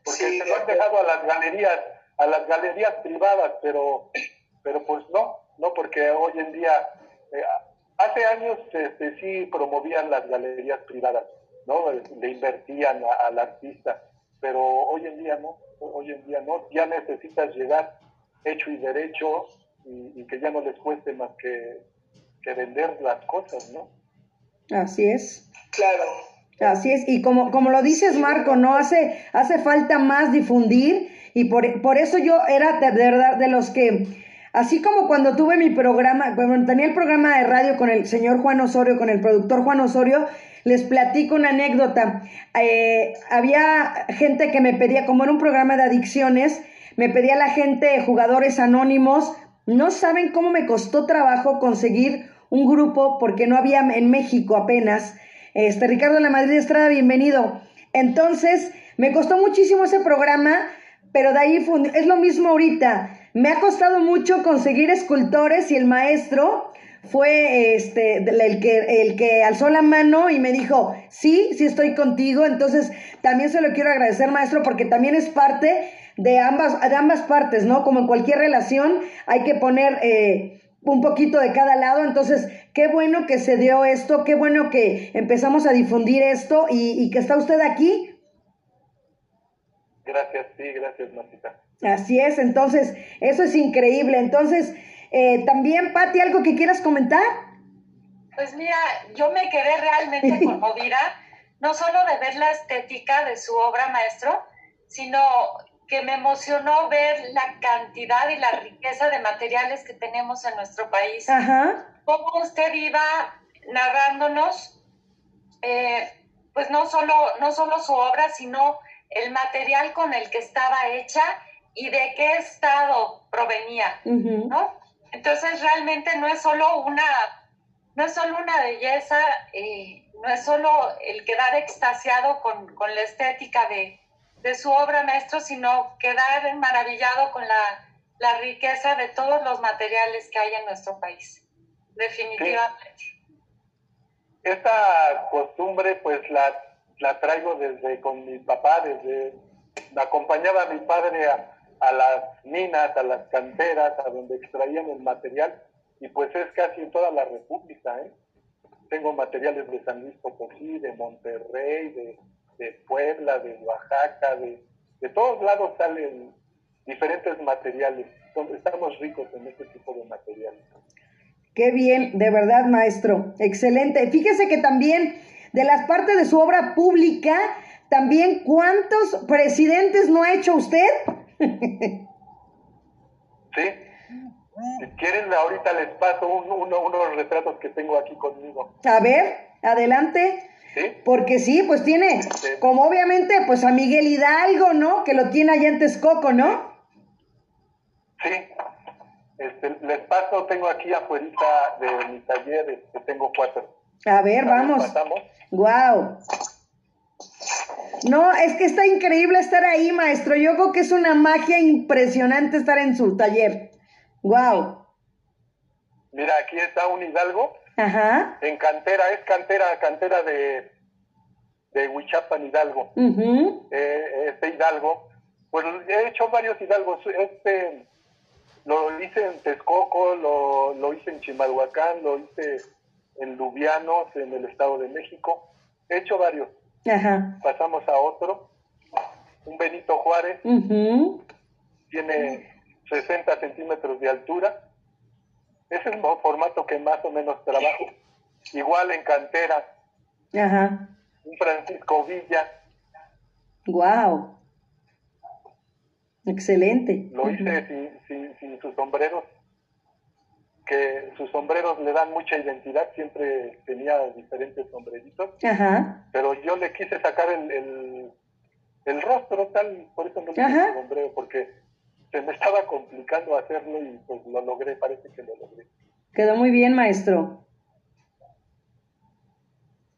porque se lo han dejado a las galerías, a las galerías privadas, pero, pero pues no, no, porque hoy en día, eh, hace años este, sí promovían las galerías privadas, ¿no? Le invertían al artista, pero hoy en día no, hoy en día no, ya necesitas llegar hecho y derecho y, y que ya no les cueste más que, que vender las cosas, ¿no? Así es. Claro. Así es, y como, como lo dices Marco, ¿no? Hace, hace falta más difundir y por, por eso yo era de, verdad de los que, así como cuando tuve mi programa, cuando tenía el programa de radio con el señor Juan Osorio, con el productor Juan Osorio, les platico una anécdota. Eh, había gente que me pedía, como era un programa de adicciones, me pedía la gente, jugadores anónimos, no saben cómo me costó trabajo conseguir un grupo porque no había en México apenas este, Ricardo La Madrid Estrada, bienvenido. Entonces, me costó muchísimo ese programa, pero de ahí es lo mismo ahorita. Me ha costado mucho conseguir escultores y el maestro fue este el que el que alzó la mano y me dijo, "Sí, sí estoy contigo." Entonces, también se lo quiero agradecer, maestro, porque también es parte de ambas de ambas partes, ¿no? Como en cualquier relación, hay que poner eh, un poquito de cada lado. Entonces, qué bueno que se dio esto, qué bueno que empezamos a difundir esto y, que está usted aquí. Gracias, sí, gracias, Martita. Así es, entonces, eso es increíble. Entonces, eh, también, Patti, ¿algo que quieras comentar? Pues mira, yo me quedé realmente conmovida, no solo de ver la estética de su obra, maestro, sino que me emocionó ver la cantidad y la riqueza de materiales que tenemos en nuestro país. Ajá. Cómo usted iba narrándonos, eh, pues no solo, no solo su obra, sino el material con el que estaba hecha y de qué estado provenía, ¿no? Entonces realmente no es solo una, no es solo una belleza, eh, no es solo el quedar extasiado con, con la estética de, de su obra maestro, sino quedar maravillado con la, la, riqueza de todos los materiales que hay en nuestro país. Definitivamente. Esta costumbre pues la, la traigo desde con mi papá, desde acompañaba a mi padre a, a las minas, a las canteras, a donde extraían el material, y pues es casi en toda la República, ¿eh? Tengo materiales de San Luis Potosí, de Monterrey, de, de Puebla, de Oaxaca, de, de todos lados salen diferentes materiales. Estamos ricos en este tipo de materiales. Qué bien, de verdad, maestro. Excelente. Fíjese que también de las partes de su obra pública, también cuántos presidentes no ha hecho usted. sí. Si quieren, ahorita les paso unos retratos que tengo aquí conmigo. A ver, adelante. ¿Sí? Porque sí, pues tiene, como obviamente, pues a Miguel Hidalgo, ¿no? Que lo tiene allá en Texcoco, ¿no? Sí. Este, les paso, tengo aquí afuera de mi taller, este, tengo cuatro. A ver, vamos. Pasamos. Wow. No, es que está increíble estar ahí, maestro. Yo creo que es una magia impresionante estar en su taller. Wow. Mira, aquí está un Hidalgo. Ajá. En cantera, es cantera, cantera de, de Huichapan Hidalgo. Eh, este Hidalgo. Pues he hecho varios Hidalgos. Este lo hice en Texcoco, lo, lo hice en Chimalhuacán, lo hice en Lubianos, en el Estado de México. He hecho varios. Ajá. Pasamos a otro. Un Benito Juárez. Tiene 60 centímetros de altura. Es el formato que más o menos trabajo. Igual en cantera. Ajá. Un Francisco Villa. Wow. Excelente. Lo hice sin, sin, sin, sus sombreros, que sus sombreros le dan mucha identidad, siempre tenía diferentes sombreritos, Ajá. pero yo le quise sacar el, el, el rostro tal, por eso no le puse sombrero, porque se me estaba complicando hacerlo y pues lo logré, parece que lo logré. Quedó muy bien, maestro.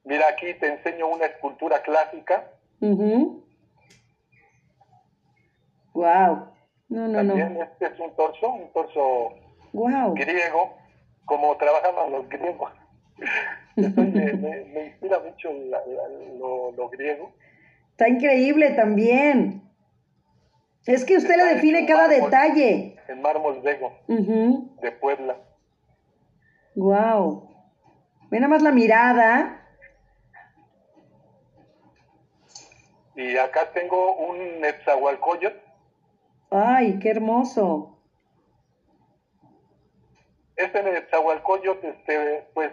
Mira, aquí te enseño una escultura clásica. Uh Wow. No, no, También este es un torso, un torso wow. griego, como trabajaban los griegos. me, inspira mucho lo, griego. Está increíble también. Es que usted le define cada detalle. En mármol vego, de Puebla. Wow. Ve nada más la mirada. Y acá tengo un Netzahualcoyot Ay, qué hermoso. Este Netzahualcoyot, este, pues,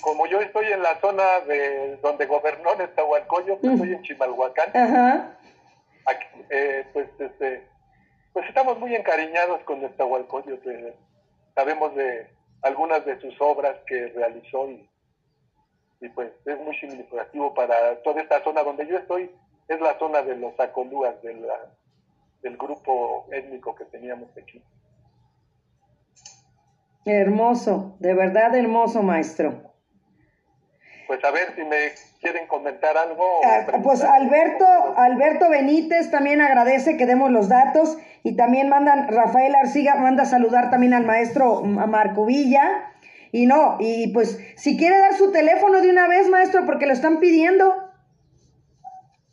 como yo estoy en la zona de donde gobernó Netzahualcoyot, pues, estoy en Chimalhuacán. Ajá. Eh, pues, este, pues estamos muy encariñados con Netzahualcoyot. Eh, sabemos de algunas de sus obras que realizó y, y pues es muy significativo para toda esta zona donde yo estoy. Es la zona de los acolúas, del grupo étnico que teníamos aquí. Hermoso, de verdad hermoso, maestro. Pues a ver si me quieren comentar algo. Ah, pues Alberto, Alberto Benítez también agradece que demos los datos y también mandan, Rafael Arciga manda saludar también al maestro Marco Villa. Y no, y pues si quiere dar su teléfono de una vez, maestro, porque lo están pidiendo.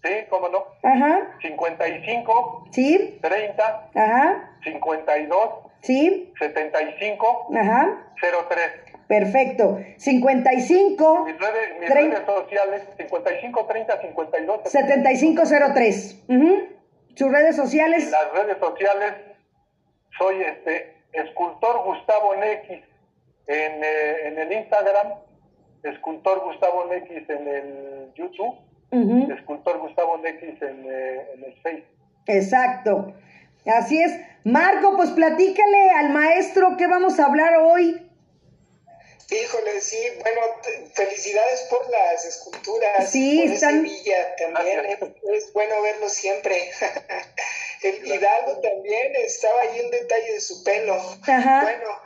Sí, cómo no. Ajá. 55. Sí. 30. Ajá. 52. Sí. 75. Ajá. 03. Perfecto. 55. Mis redes, mis redes sociales, 55 30 52 7503. Sus redes sociales. En las redes sociales soy este escultor Gustavo Nex en, eh, en el Instagram, escultor Gustavo Nex en el YouTube escultor Gustavo Nexis en, eh, en el Facebook. Exacto. Así es. Marco, pues platícale al maestro qué vamos a hablar hoy. Híjole, sí, bueno, felicidades por las esculturas. Sí, por están... Villa también, es, bueno verlo siempre. El Hidalgo también estaba ahí un detalle de su pelo. Ajá. Bueno,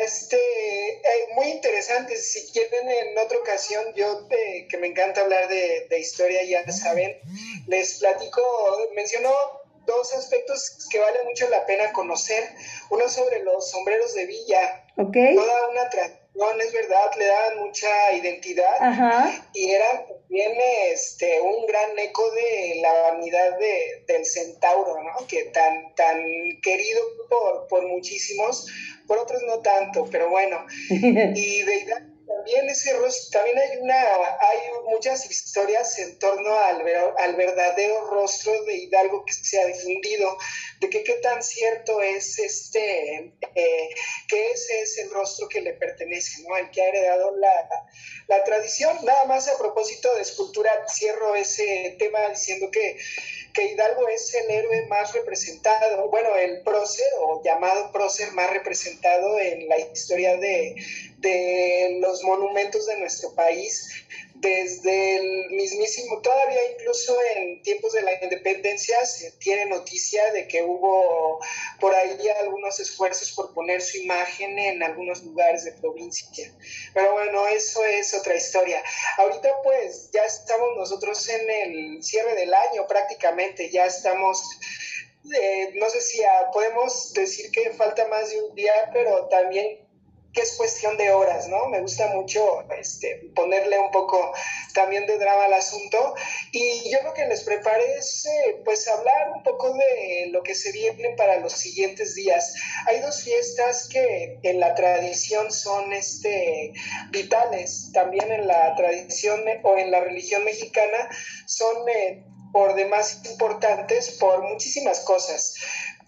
este, eh, muy interesante. Si quieren en otra ocasión, yo que me encanta hablar de, historia, ya saben, les platico, menciono dos aspectos que vale mucho la pena conocer. Uno sobre los sombreros de villa, okay. toda una tradición es verdad, le daban mucha identidad y era también este, un gran eco de la vanidad de, del centauro, ¿no? Que tan, tan querido por, por muchísimos, por otros no tanto, pero bueno. Y de también ese también hay una, hay muchas historias en torno al, al verdadero rostro de Hidalgo que se ha difundido, de que qué tan cierto es este, eh, que ese es el rostro que le pertenece, ¿no? Al que ha heredado la, la tradición. Nada más a propósito de escultura, cierro ese tema diciendo que que Hidalgo es el héroe más representado, bueno, el prócer o llamado prócer más representado en la historia de, de los monumentos de nuestro país desde el mismísimo, todavía incluso en tiempos de la independencia se tiene noticia de que hubo por ahí algunos esfuerzos por poner su imagen en algunos lugares de provincia. Pero bueno, eso es otra historia. Ahorita pues ya estamos nosotros en el cierre del año prácticamente, ya estamos eh, no sé si podemos decir que falta más de un día, pero también que es cuestión de horas, ¿no? Me gusta mucho este, ponerle un poco también de drama al asunto y yo lo que les preparé es eh, pues hablar un poco de lo que se viene para los siguientes días. Hay dos fiestas que en la tradición son este, vitales, también en la tradición o en la religión mexicana son... Eh, por demás importantes por muchísimas cosas,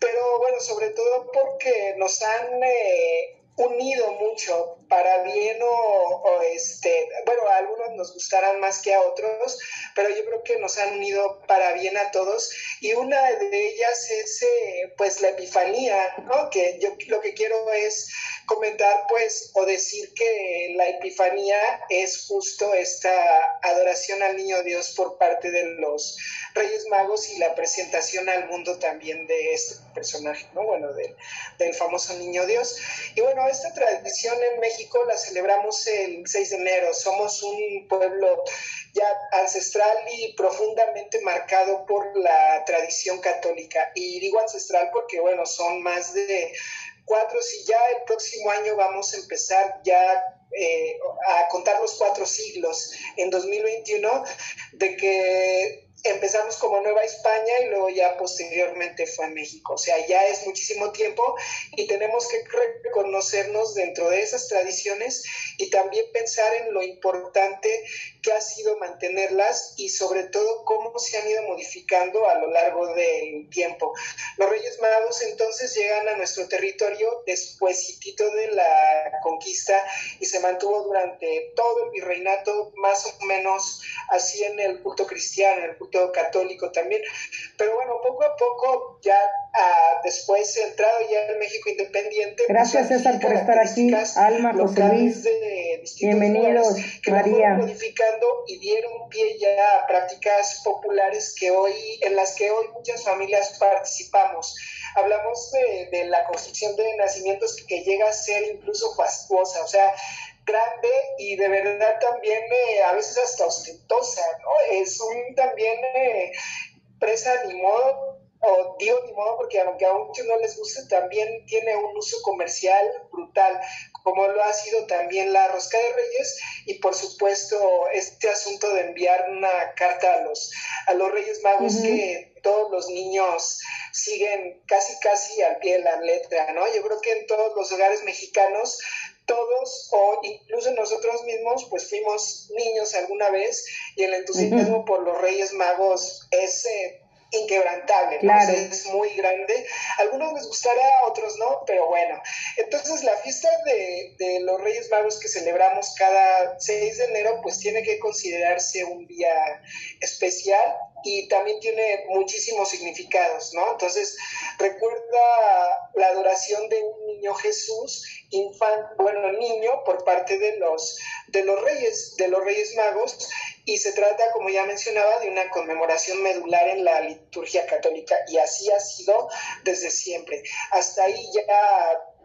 pero bueno, sobre todo porque nos han eh, unido mucho para bien o, este, bueno, a algunos nos gustarán más que a otros, pero yo creo que nos han unido para bien a todos y una de ellas es eh, pues la epifanía, ¿no? Que yo lo que quiero es comentar pues o decir que la epifanía es justo esta adoración al niño Dios por parte de los Reyes Magos y la presentación al mundo también de este personaje, ¿no? Bueno, del, del famoso niño Dios. Y bueno, esta tradición en México la celebramos el 6 de enero. Somos un pueblo ya ancestral y profundamente marcado por la tradición católica. Y digo ancestral porque, bueno, son más de cuatro, si ya el próximo año vamos a empezar ya eh, a contar los cuatro siglos en 2021, de que empezamos como Nueva España y luego ya posteriormente fue a México. O sea, ya es muchísimo tiempo y tenemos que reconocernos dentro de esas tradiciones y también pensar en lo importante que ha sido mantenerlas y sobre todo cómo se han ido modificando a lo largo del tiempo. Los Reyes Magos entonces llegan a nuestro territorio despuésito de la conquista y se mantuvo durante todo el virreinato más o menos así en el culto cristiano, en el culto católico también. Pero bueno, poco a poco ya ah, después entrado ya el México independiente. Pues, Gracias César por estar aquí. Alma, José Luis. Bienvenidos, María y dieron pie ya a prácticas populares que hoy, en las que hoy muchas familias participamos. Hablamos de, la construcción de nacimientos que llega a ser incluso fastuosa, o sea, grande y de verdad también eh, a veces hasta ostentosa, ¿no? Es un también eh, presa ni modo o digo ni modo porque aunque a muchos no les guste, también tiene un uso comercial brutal, como lo ha sido también la rosca de reyes y por supuesto este asunto de enviar una carta a los, a los reyes magos que todos los niños siguen casi casi al pie de la letra, ¿no? Yo creo que en todos los hogares mexicanos todos o incluso nosotros mismos pues fuimos niños alguna vez y el entusiasmo por los Reyes Magos es eh, inquebrantable, es muy grande. algunos les gustará, otros no, pero bueno. Entonces la fiesta de, de, los Reyes Magos que celebramos cada 6 de enero, pues tiene que considerarse un día especial y también tiene muchísimos significados, ¿no? Entonces recuerda la adoración de un niño Jesús, infante, bueno, niño, por parte de los, de los reyes, de los Reyes Magos, y se trata, como ya mencionaba, de una conmemoración medular en la liturgia católica y así ha sido desde siempre. Hasta ahí ya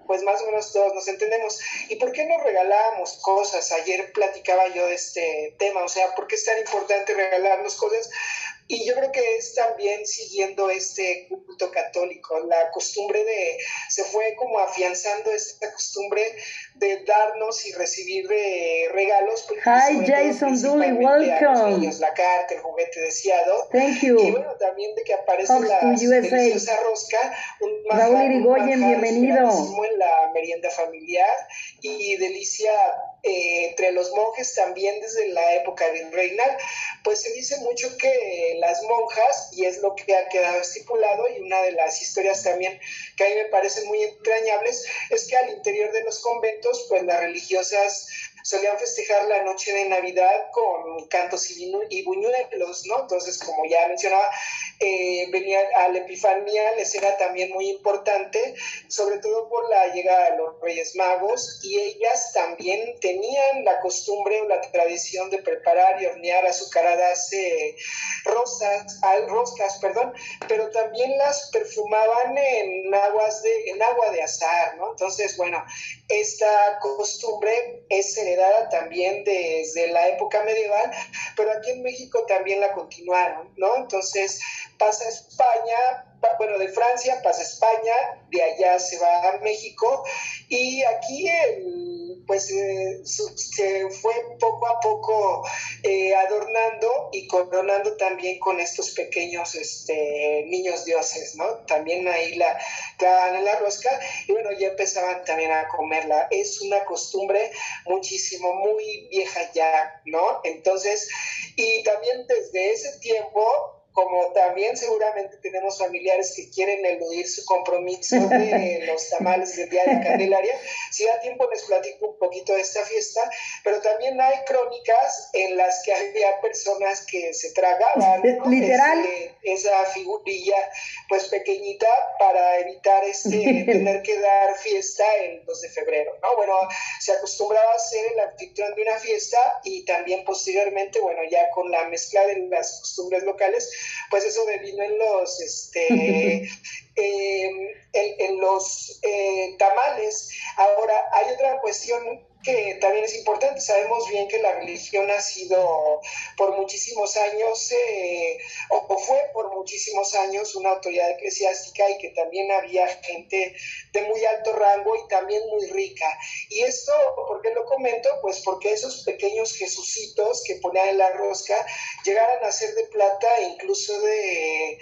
pues más o menos todos nos entendemos. ¿Y por qué nos regalábamos cosas? Ayer platicaba yo de este tema, o sea, ¿por qué es tan importante regalarnos cosas? Y yo creo que es también siguiendo este culto católico, la costumbre de, se fue como afianzando esta costumbre de darnos y recibir regalos. Hi Jason Dooley, welcome. la carta, el juguete deseado. Thank you. Y bueno, también de que aparece la deliciosa rosca, un Raúl Irigoyen, bienvenido. En la merienda familiar y delicia eh, entre los monjes también desde la época virreinal, pues se dice mucho que las monjas, y es lo que ha quedado estipulado, y una de las historias también que a mí me parecen muy entrañables, es que al interior de los conventos, pues las religiosas solían festejar la noche de Navidad con cantos y buñuelos, ¿no? Entonces, como ya mencionaba, eh, venía a la Epifanía, les era también muy importante, sobre todo por la llegada de los Reyes Magos, y ellas también tenían la costumbre o la tradición de preparar y hornear azucaradas eh, rosas, roscas, perdón, pero también las perfumaban en aguas de, en agua de azar, ¿no? Entonces, bueno, esta costumbre es heredada también desde la época medieval, pero aquí en México también la continuaron, ¿no? Entonces pasa a España, bueno, de Francia pasa a España, de allá se va a México y aquí el pues eh, se fue poco a poco eh, adornando y coronando también con estos pequeños este, niños dioses, ¿no? También ahí la clavan en la rosca y bueno, ya empezaban también a comerla. Es una costumbre muchísimo, muy vieja ya, ¿no? Entonces, y también desde ese tiempo como también seguramente tenemos familiares que quieren eludir su compromiso de los tamales del Día de Candelaria, si da tiempo les platico un poquito de esta fiesta, pero también hay crónicas en las que había personas que se tragaban literal esa figurilla pues pequeñita para evitar este tener que dar fiesta el 2 de febrero, ¿no? Bueno, se acostumbraba a ser el anfitrión de una fiesta y también posteriormente, bueno, ya con la mezcla de las costumbres locales, pues eso devino en los, este, em, en, los eh, tamales. Ahora, hay otra cuestión que también es importante. Sabemos bien que la religión ha sido por muchísimos años, eh, o, fue por muchísimos años, una autoridad eclesiástica y que también había gente de muy alto rango y también muy rica. Y esto, ¿por qué lo comento? Pues porque esos pequeños jesucitos que ponían en la rosca llegaran a ser de plata e incluso de,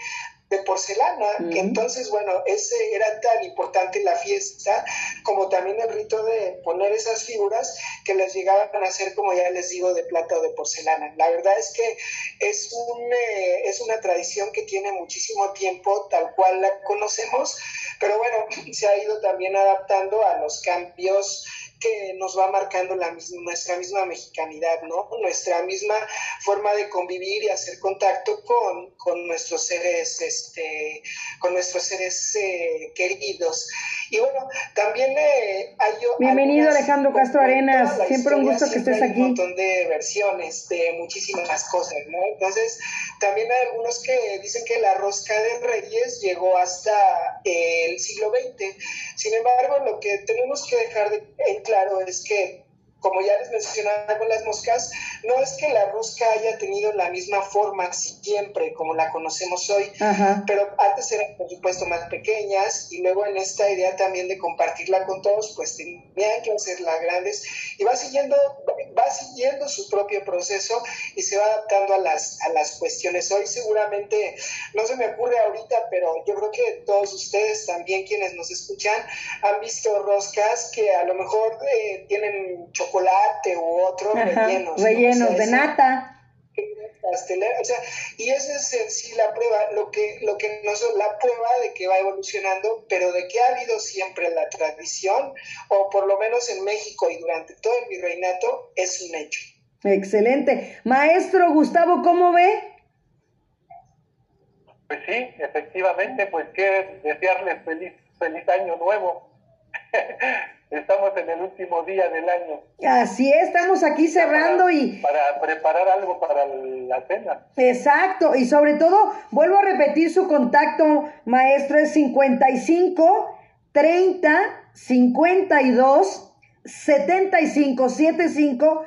de porcelana. Entonces, bueno, ese era tan importante la fiesta como también el rito de poner esas figuras que les llegaban a ser, como ya les digo, de plata o de porcelana. La verdad es que es, un, eh, es una tradición que tiene muchísimo tiempo, tal cual la conocemos, pero bueno, se ha ido también adaptando a los cambios que nos va marcando la misma, nuestra misma mexicanidad, ¿no? Nuestra misma forma de convivir y hacer contacto con, con nuestros seres, este, con nuestros seres eh, queridos. Y bueno, también eh, hay... Bienvenido Alejandro Castro Arenas, siempre un gusto que estés aquí. Hay un montón de versiones de muchísimas cosas, ¿no? Entonces, también hay algunos que dicen que la rosca de reyes llegó hasta el siglo XX. Sin embargo, lo que tenemos que dejar de, en claro es que como ya les mencionaba con las moscas, no es que la rosca haya tenido la misma forma siempre como la conocemos hoy, pero antes eran por supuesto más pequeñas y luego en esta idea también de compartirla con todos, pues tenían que hacerla grandes y va siguiendo, va siguiendo su propio proceso y se va adaptando a las, a las cuestiones. Hoy seguramente, no se me ocurre ahorita, pero yo creo que todos ustedes también quienes nos escuchan han visto roscas que a lo mejor eh, tienen chocolate chocolate u otro rellenos. Rellenos de nata. O sea, y esa es en sí la prueba, lo que, lo que nos la prueba de que va evolucionando, pero de que ha habido siempre la tradición, o por lo menos en México y durante todo el virreinato, es un hecho. Excelente. Maestro Gustavo, ¿cómo ve? Pues sí, efectivamente, pues que desearles feliz, feliz año nuevo. Estamos en el último día del año. Así es, estamos aquí cerrando y... Para preparar algo para la cena. Exacto, y sobre todo, vuelvo a repetir su contacto, maestro, es 55 30 52 75 75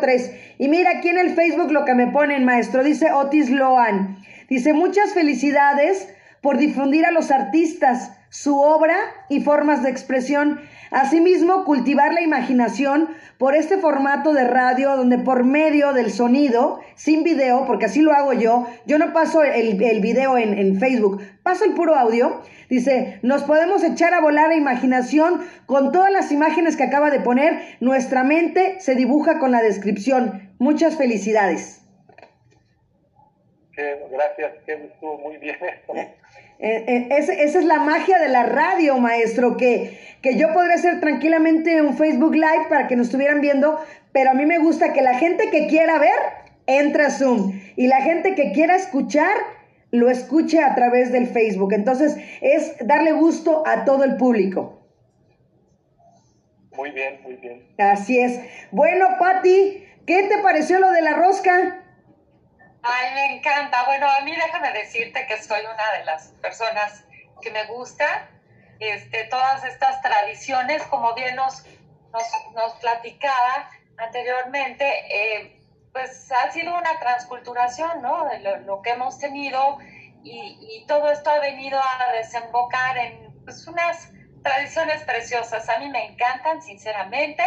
03. Y mira aquí en el Facebook lo que me ponen, maestro, dice Otis Loan. Dice, muchas felicidades por difundir a los artistas, su obra y formas de expresión. Asimismo, cultivar la imaginación por este formato de radio donde por medio del sonido, sin video, porque así lo hago yo, yo no paso el, el video en, en, Facebook, paso el puro audio, dice, nos podemos echar a volar la imaginación con todas las imágenes que acaba de poner, nuestra mente se dibuja con la descripción. Muchas felicidades. gracias, que estuvo muy bien esto. Eh, eh, esa es la magia de la radio, maestro, que, que yo podría hacer tranquilamente un Facebook Live para que nos estuvieran viendo, pero a mí me gusta que la gente que quiera ver, entre a Zoom, y la gente que quiera escuchar, lo escuche a través del Facebook. Entonces, es darle gusto a todo el público. Muy bien, muy bien. Así es. Bueno, Patti, ¿qué te pareció lo de la rosca? Ay, me encanta. Bueno, a mí déjame decirte que soy una de las personas que me gusta este, todas estas tradiciones, como bien nos, nos, platicaba anteriormente, eh, pues ha sido una transculturación, ¿no? Lo, que hemos tenido y, y, todo esto ha venido a desembocar en pues, unas tradiciones preciosas. A mí me encantan, sinceramente.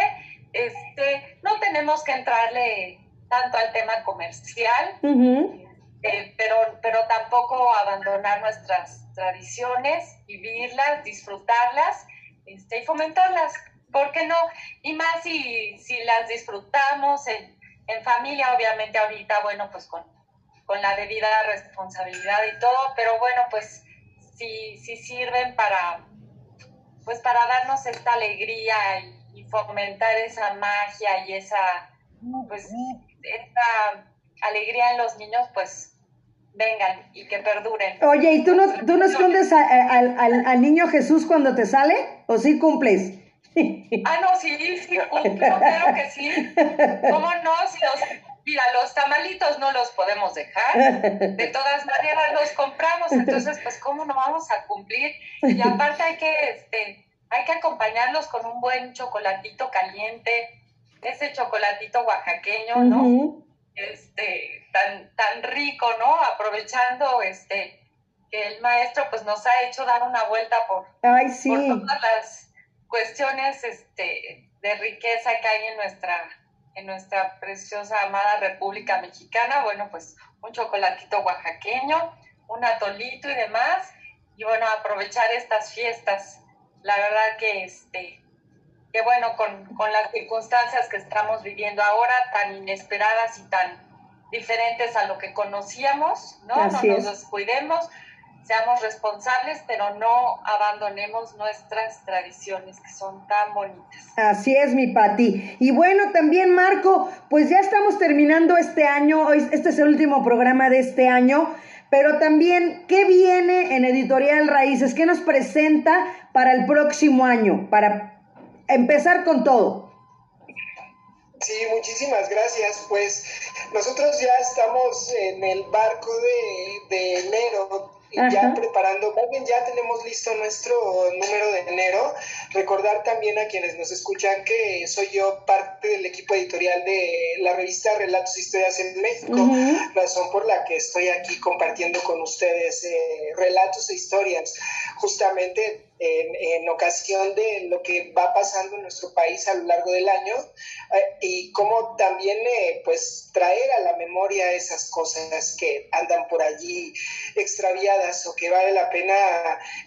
Este, no tenemos que entrarle tanto al tema comercial, eh, pero, pero tampoco abandonar nuestras tradiciones, vivirlas, disfrutarlas este, y fomentarlas. ¿Por qué no? Y más si, si las disfrutamos en, en familia, obviamente ahorita, bueno, pues con, con la debida responsabilidad y todo, pero bueno, pues si, si sirven para, pues para darnos esta alegría y, y fomentar esa magia y esa, pues esta alegría en los niños, pues vengan y que perduren. Oye, ¿y tú no, tú no escondes al, al, niño Jesús cuando te sale? ¿O sí cumples? Ah, no, sí, sí cumplo, claro que sí. ¿Cómo no? Si los, mira, los tamalitos no los podemos dejar. De todas maneras los compramos, entonces, pues, ¿cómo no vamos a cumplir? Y aparte hay que, este, hay que acompañarlos con un buen chocolatito caliente ese chocolatito oaxaqueño, ¿no? Este, tan, tan rico, ¿no? Aprovechando este que el maestro pues nos ha hecho dar una vuelta por, todas las cuestiones este, de riqueza que hay en nuestra, en nuestra preciosa amada República Mexicana. Bueno, pues un chocolatito oaxaqueño, un atolito y demás. Y bueno, aprovechar estas fiestas. La verdad que este, que bueno, con, con, las circunstancias que estamos viviendo ahora, tan inesperadas y tan diferentes a lo que conocíamos, ¿no? no nos descuidemos, seamos responsables, pero no abandonemos nuestras tradiciones que son tan bonitas. Así es, mi Pati. Y bueno, también Marco, pues ya estamos terminando este año, hoy este es el último programa de este año. Pero también, ¿qué viene en Editorial Raíces? ¿Qué nos presenta para el próximo año? Para empezar con todo. Sí, muchísimas gracias. Pues nosotros ya estamos en el barco de, de enero ya preparando, más bien ya tenemos listo nuestro número de enero. Recordar también a quienes nos escuchan que soy yo parte del equipo editorial de la revista Relatos e Historias en México, razón por la que estoy aquí compartiendo con ustedes eh, relatos e historias, justamente en, en, ocasión de lo que va pasando en nuestro país a lo largo del año eh, y cómo también eh, pues traer a la memoria esas cosas que andan por allí extraviadas o que vale la pena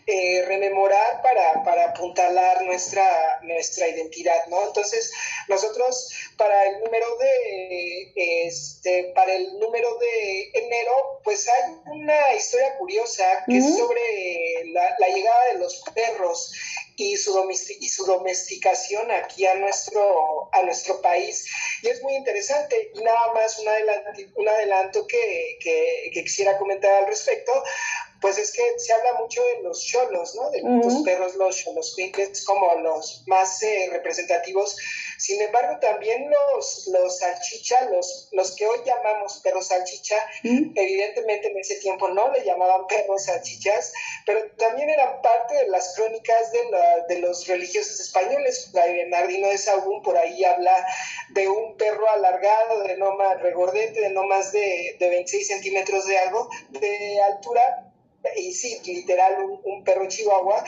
eh, rememorar para, para apuntalar nuestra, nuestra identidad, ¿no? Entonces, nosotros para el número de, este, para el número de enero, pues hay una historia curiosa que es sobre la, la llegada de los perros y su, y su domesticación aquí a nuestro, a nuestro país. Y es muy interesante. Y nada más un adelanto, un adelanto que, que, que quisiera comentar al respecto pues es que se habla mucho de los cholos, ¿no? De los perros, los cholos como los más eh, representativos. Sin embargo, también los, los salchicha, los, los que hoy llamamos perros salchicha, evidentemente en ese tiempo no le llamaban perros salchichas, pero también eran parte de las crónicas de, de los religiosos españoles. Bernardino de Sahagún por ahí habla de un perro alargado, de no más regordete, de no más de, de 26 centímetros de algo, de altura, y sí, literal, un, perro chihuahua,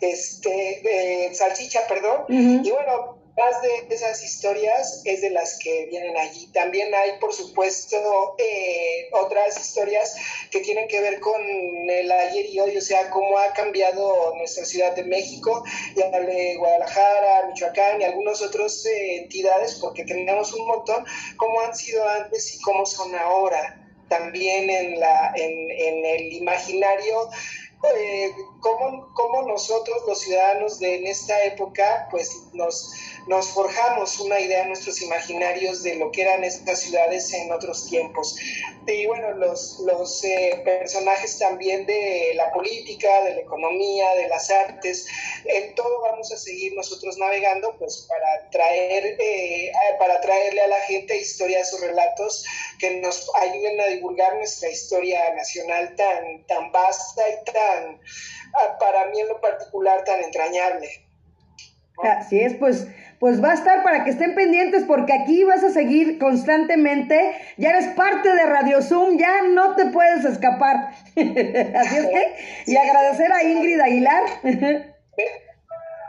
este, salchicha, perdón, y bueno, más de esas historias es de las que vienen allí. También hay, por supuesto, eh, otras historias que tienen que ver con el ayer y hoy, o sea, cómo ha cambiado nuestra Ciudad de México, ya de Guadalajara, Michoacán y algunas otras eh, entidades, porque tenemos un montón, cómo han sido antes y cómo son ahora también en, la, en, en el imaginario eh, cómo, cómo, nosotros los ciudadanos de en esta época pues nos nos forjamos una idea en nuestros imaginarios de lo que eran estas ciudades en otros tiempos. Y bueno, los, los eh, personajes también de la política, de la economía, de las artes, en todo vamos a seguir nosotros navegando pues para traer, eh, para traerle a la gente historias o relatos que nos ayuden a divulgar nuestra historia nacional tan, tan vasta y tan, ah, para mí en lo particular, tan entrañable. Así es, pues pues va a estar para que estén pendientes porque aquí vas a seguir constantemente. Ya eres parte de Radio Zoom, ya no te puedes escapar. Así es que, y agradecer a Ingrid Aguilar.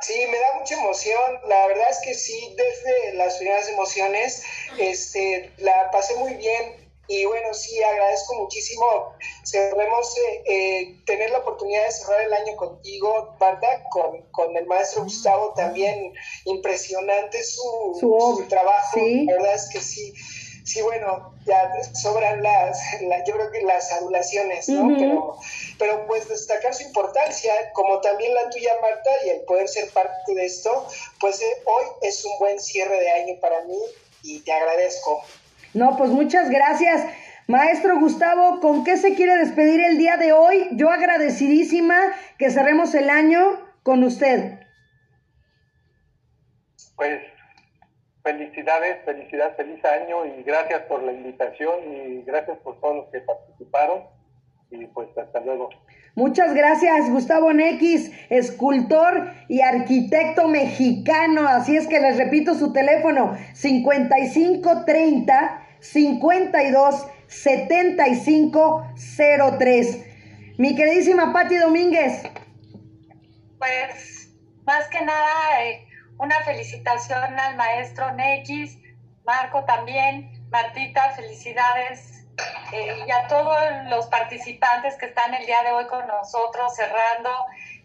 Sí, me da mucha emoción. La verdad es que sí, desde las primeras emociones, este, la pasé muy bien y bueno, sí, agradezco muchísimo. Cerremos eh, eh, tener la oportunidad de cerrar el año contigo, Marta, con, con el maestro Gustavo, también impresionante su, su, trabajo. La verdad es que sí, sí, bueno, ya sobran las, yo creo que las adulaciones, ¿no? pero, pero pues destacar su importancia, como también la tuya, Marta, y el poder ser parte de esto, pues eh, hoy es un buen cierre de año para mí y te agradezco. No, pues muchas gracias. Maestro Gustavo, ¿con qué se quiere despedir el día de hoy? Yo agradecidísima que cerremos el año con usted. Pues felicidades, felicidades, feliz año y gracias por la invitación y gracias por todos los que participaron y pues hasta luego. Muchas gracias, Gustavo Nex, escultor y arquitecto mexicano. Así es que les repito su teléfono, 5530 52 75 03. Mi queridísima Patti Domínguez. Pues más que nada, eh, una felicitación al maestro Nex, Marco también, Martita, felicidades. Eh, y a todos los participantes que están el día de hoy con nosotros cerrando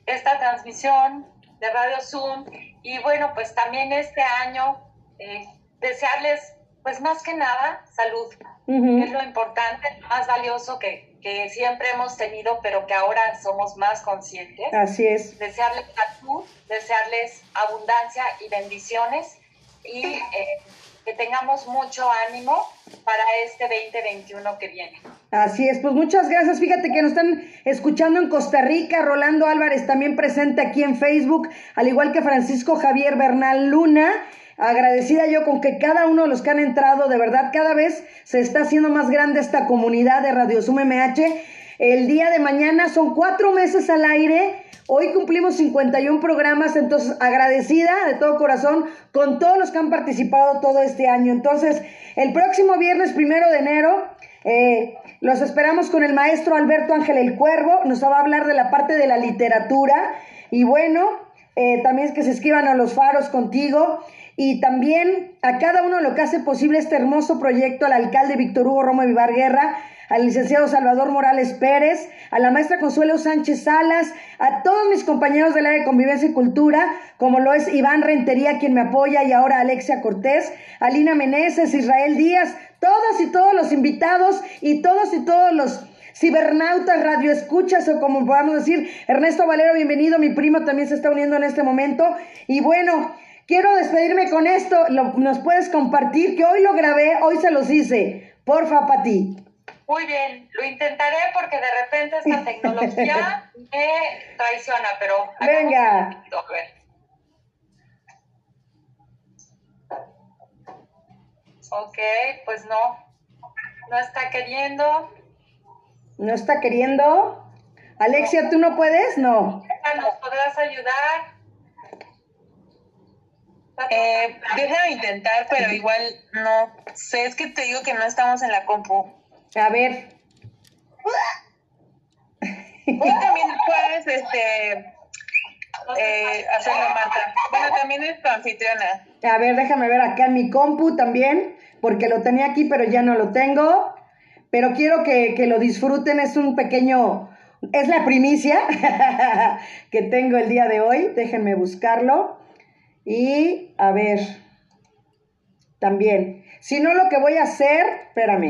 esta transmisión de Radio Zoom. Y bueno, pues también este año eh, desearles pues más que nada, salud. Es lo importante, más valioso que, que, siempre hemos tenido, pero que ahora somos más conscientes. Así es. Desearles salud, desearles abundancia y bendiciones y eh, que tengamos mucho ánimo para este 2021 que viene. Así es, pues muchas gracias. Fíjate que nos están escuchando en Costa Rica. Rolando Álvarez también presente aquí en Facebook, al igual que Francisco Javier Bernal Luna agradecida yo con que cada uno de los que han entrado, de verdad, cada vez se está haciendo más grande esta comunidad de Radio Sum MH. El día de mañana son cuatro meses al aire. Hoy cumplimos 51 programas, entonces agradecida de todo corazón con todos los que han participado todo este año. Entonces, el próximo viernes primero de enero eh, los esperamos con el maestro Alberto Ángel el Cuervo. Nos va a hablar de la parte de la literatura. Y bueno, eh, también es que se escriban a los faros contigo y también a cada uno lo que hace posible este hermoso proyecto, al alcalde Víctor Hugo Romo Vivar Guerra, al licenciado Salvador Morales Pérez, a la maestra Consuelo Sánchez Salas, a todos mis compañeros del área de convivencia y cultura, como lo es Iván Rentería, quien me apoya, y ahora Alexia Cortés, Alina Meneses, Israel Díaz, todas y todos los invitados y todos y todos los cibernautas, radioescuchas o como podamos decir, Ernesto Valero, bienvenido, mi primo también se está uniendo en este momento. Y bueno, Quiero despedirme con esto, lo, nos puedes compartir, que hoy lo grabé, hoy se los hice. Porfa, Pati. Muy bien, lo intentaré porque de repente esta tecnología me traiciona, pero... Venga. Ok, pues no. No está queriendo. ¿No está queriendo? Alexia, ¿tú no puedes? No. ¿Nos podrás ayudar? Eh, déjame intentar, pero igual no sé, es que te digo que no estamos en la compu. A ver. Y también puedes este, eh, hacerlo, Marta. Bueno, también es tu anfitriona. A ver, déjame ver acá en mi compu también, porque lo tenía aquí, pero ya no lo tengo. Pero quiero que, que lo disfruten, es un pequeño, es la primicia que tengo el día de hoy. Déjenme buscarlo. Y a ver, también. Si no, lo que voy a hacer, espérame.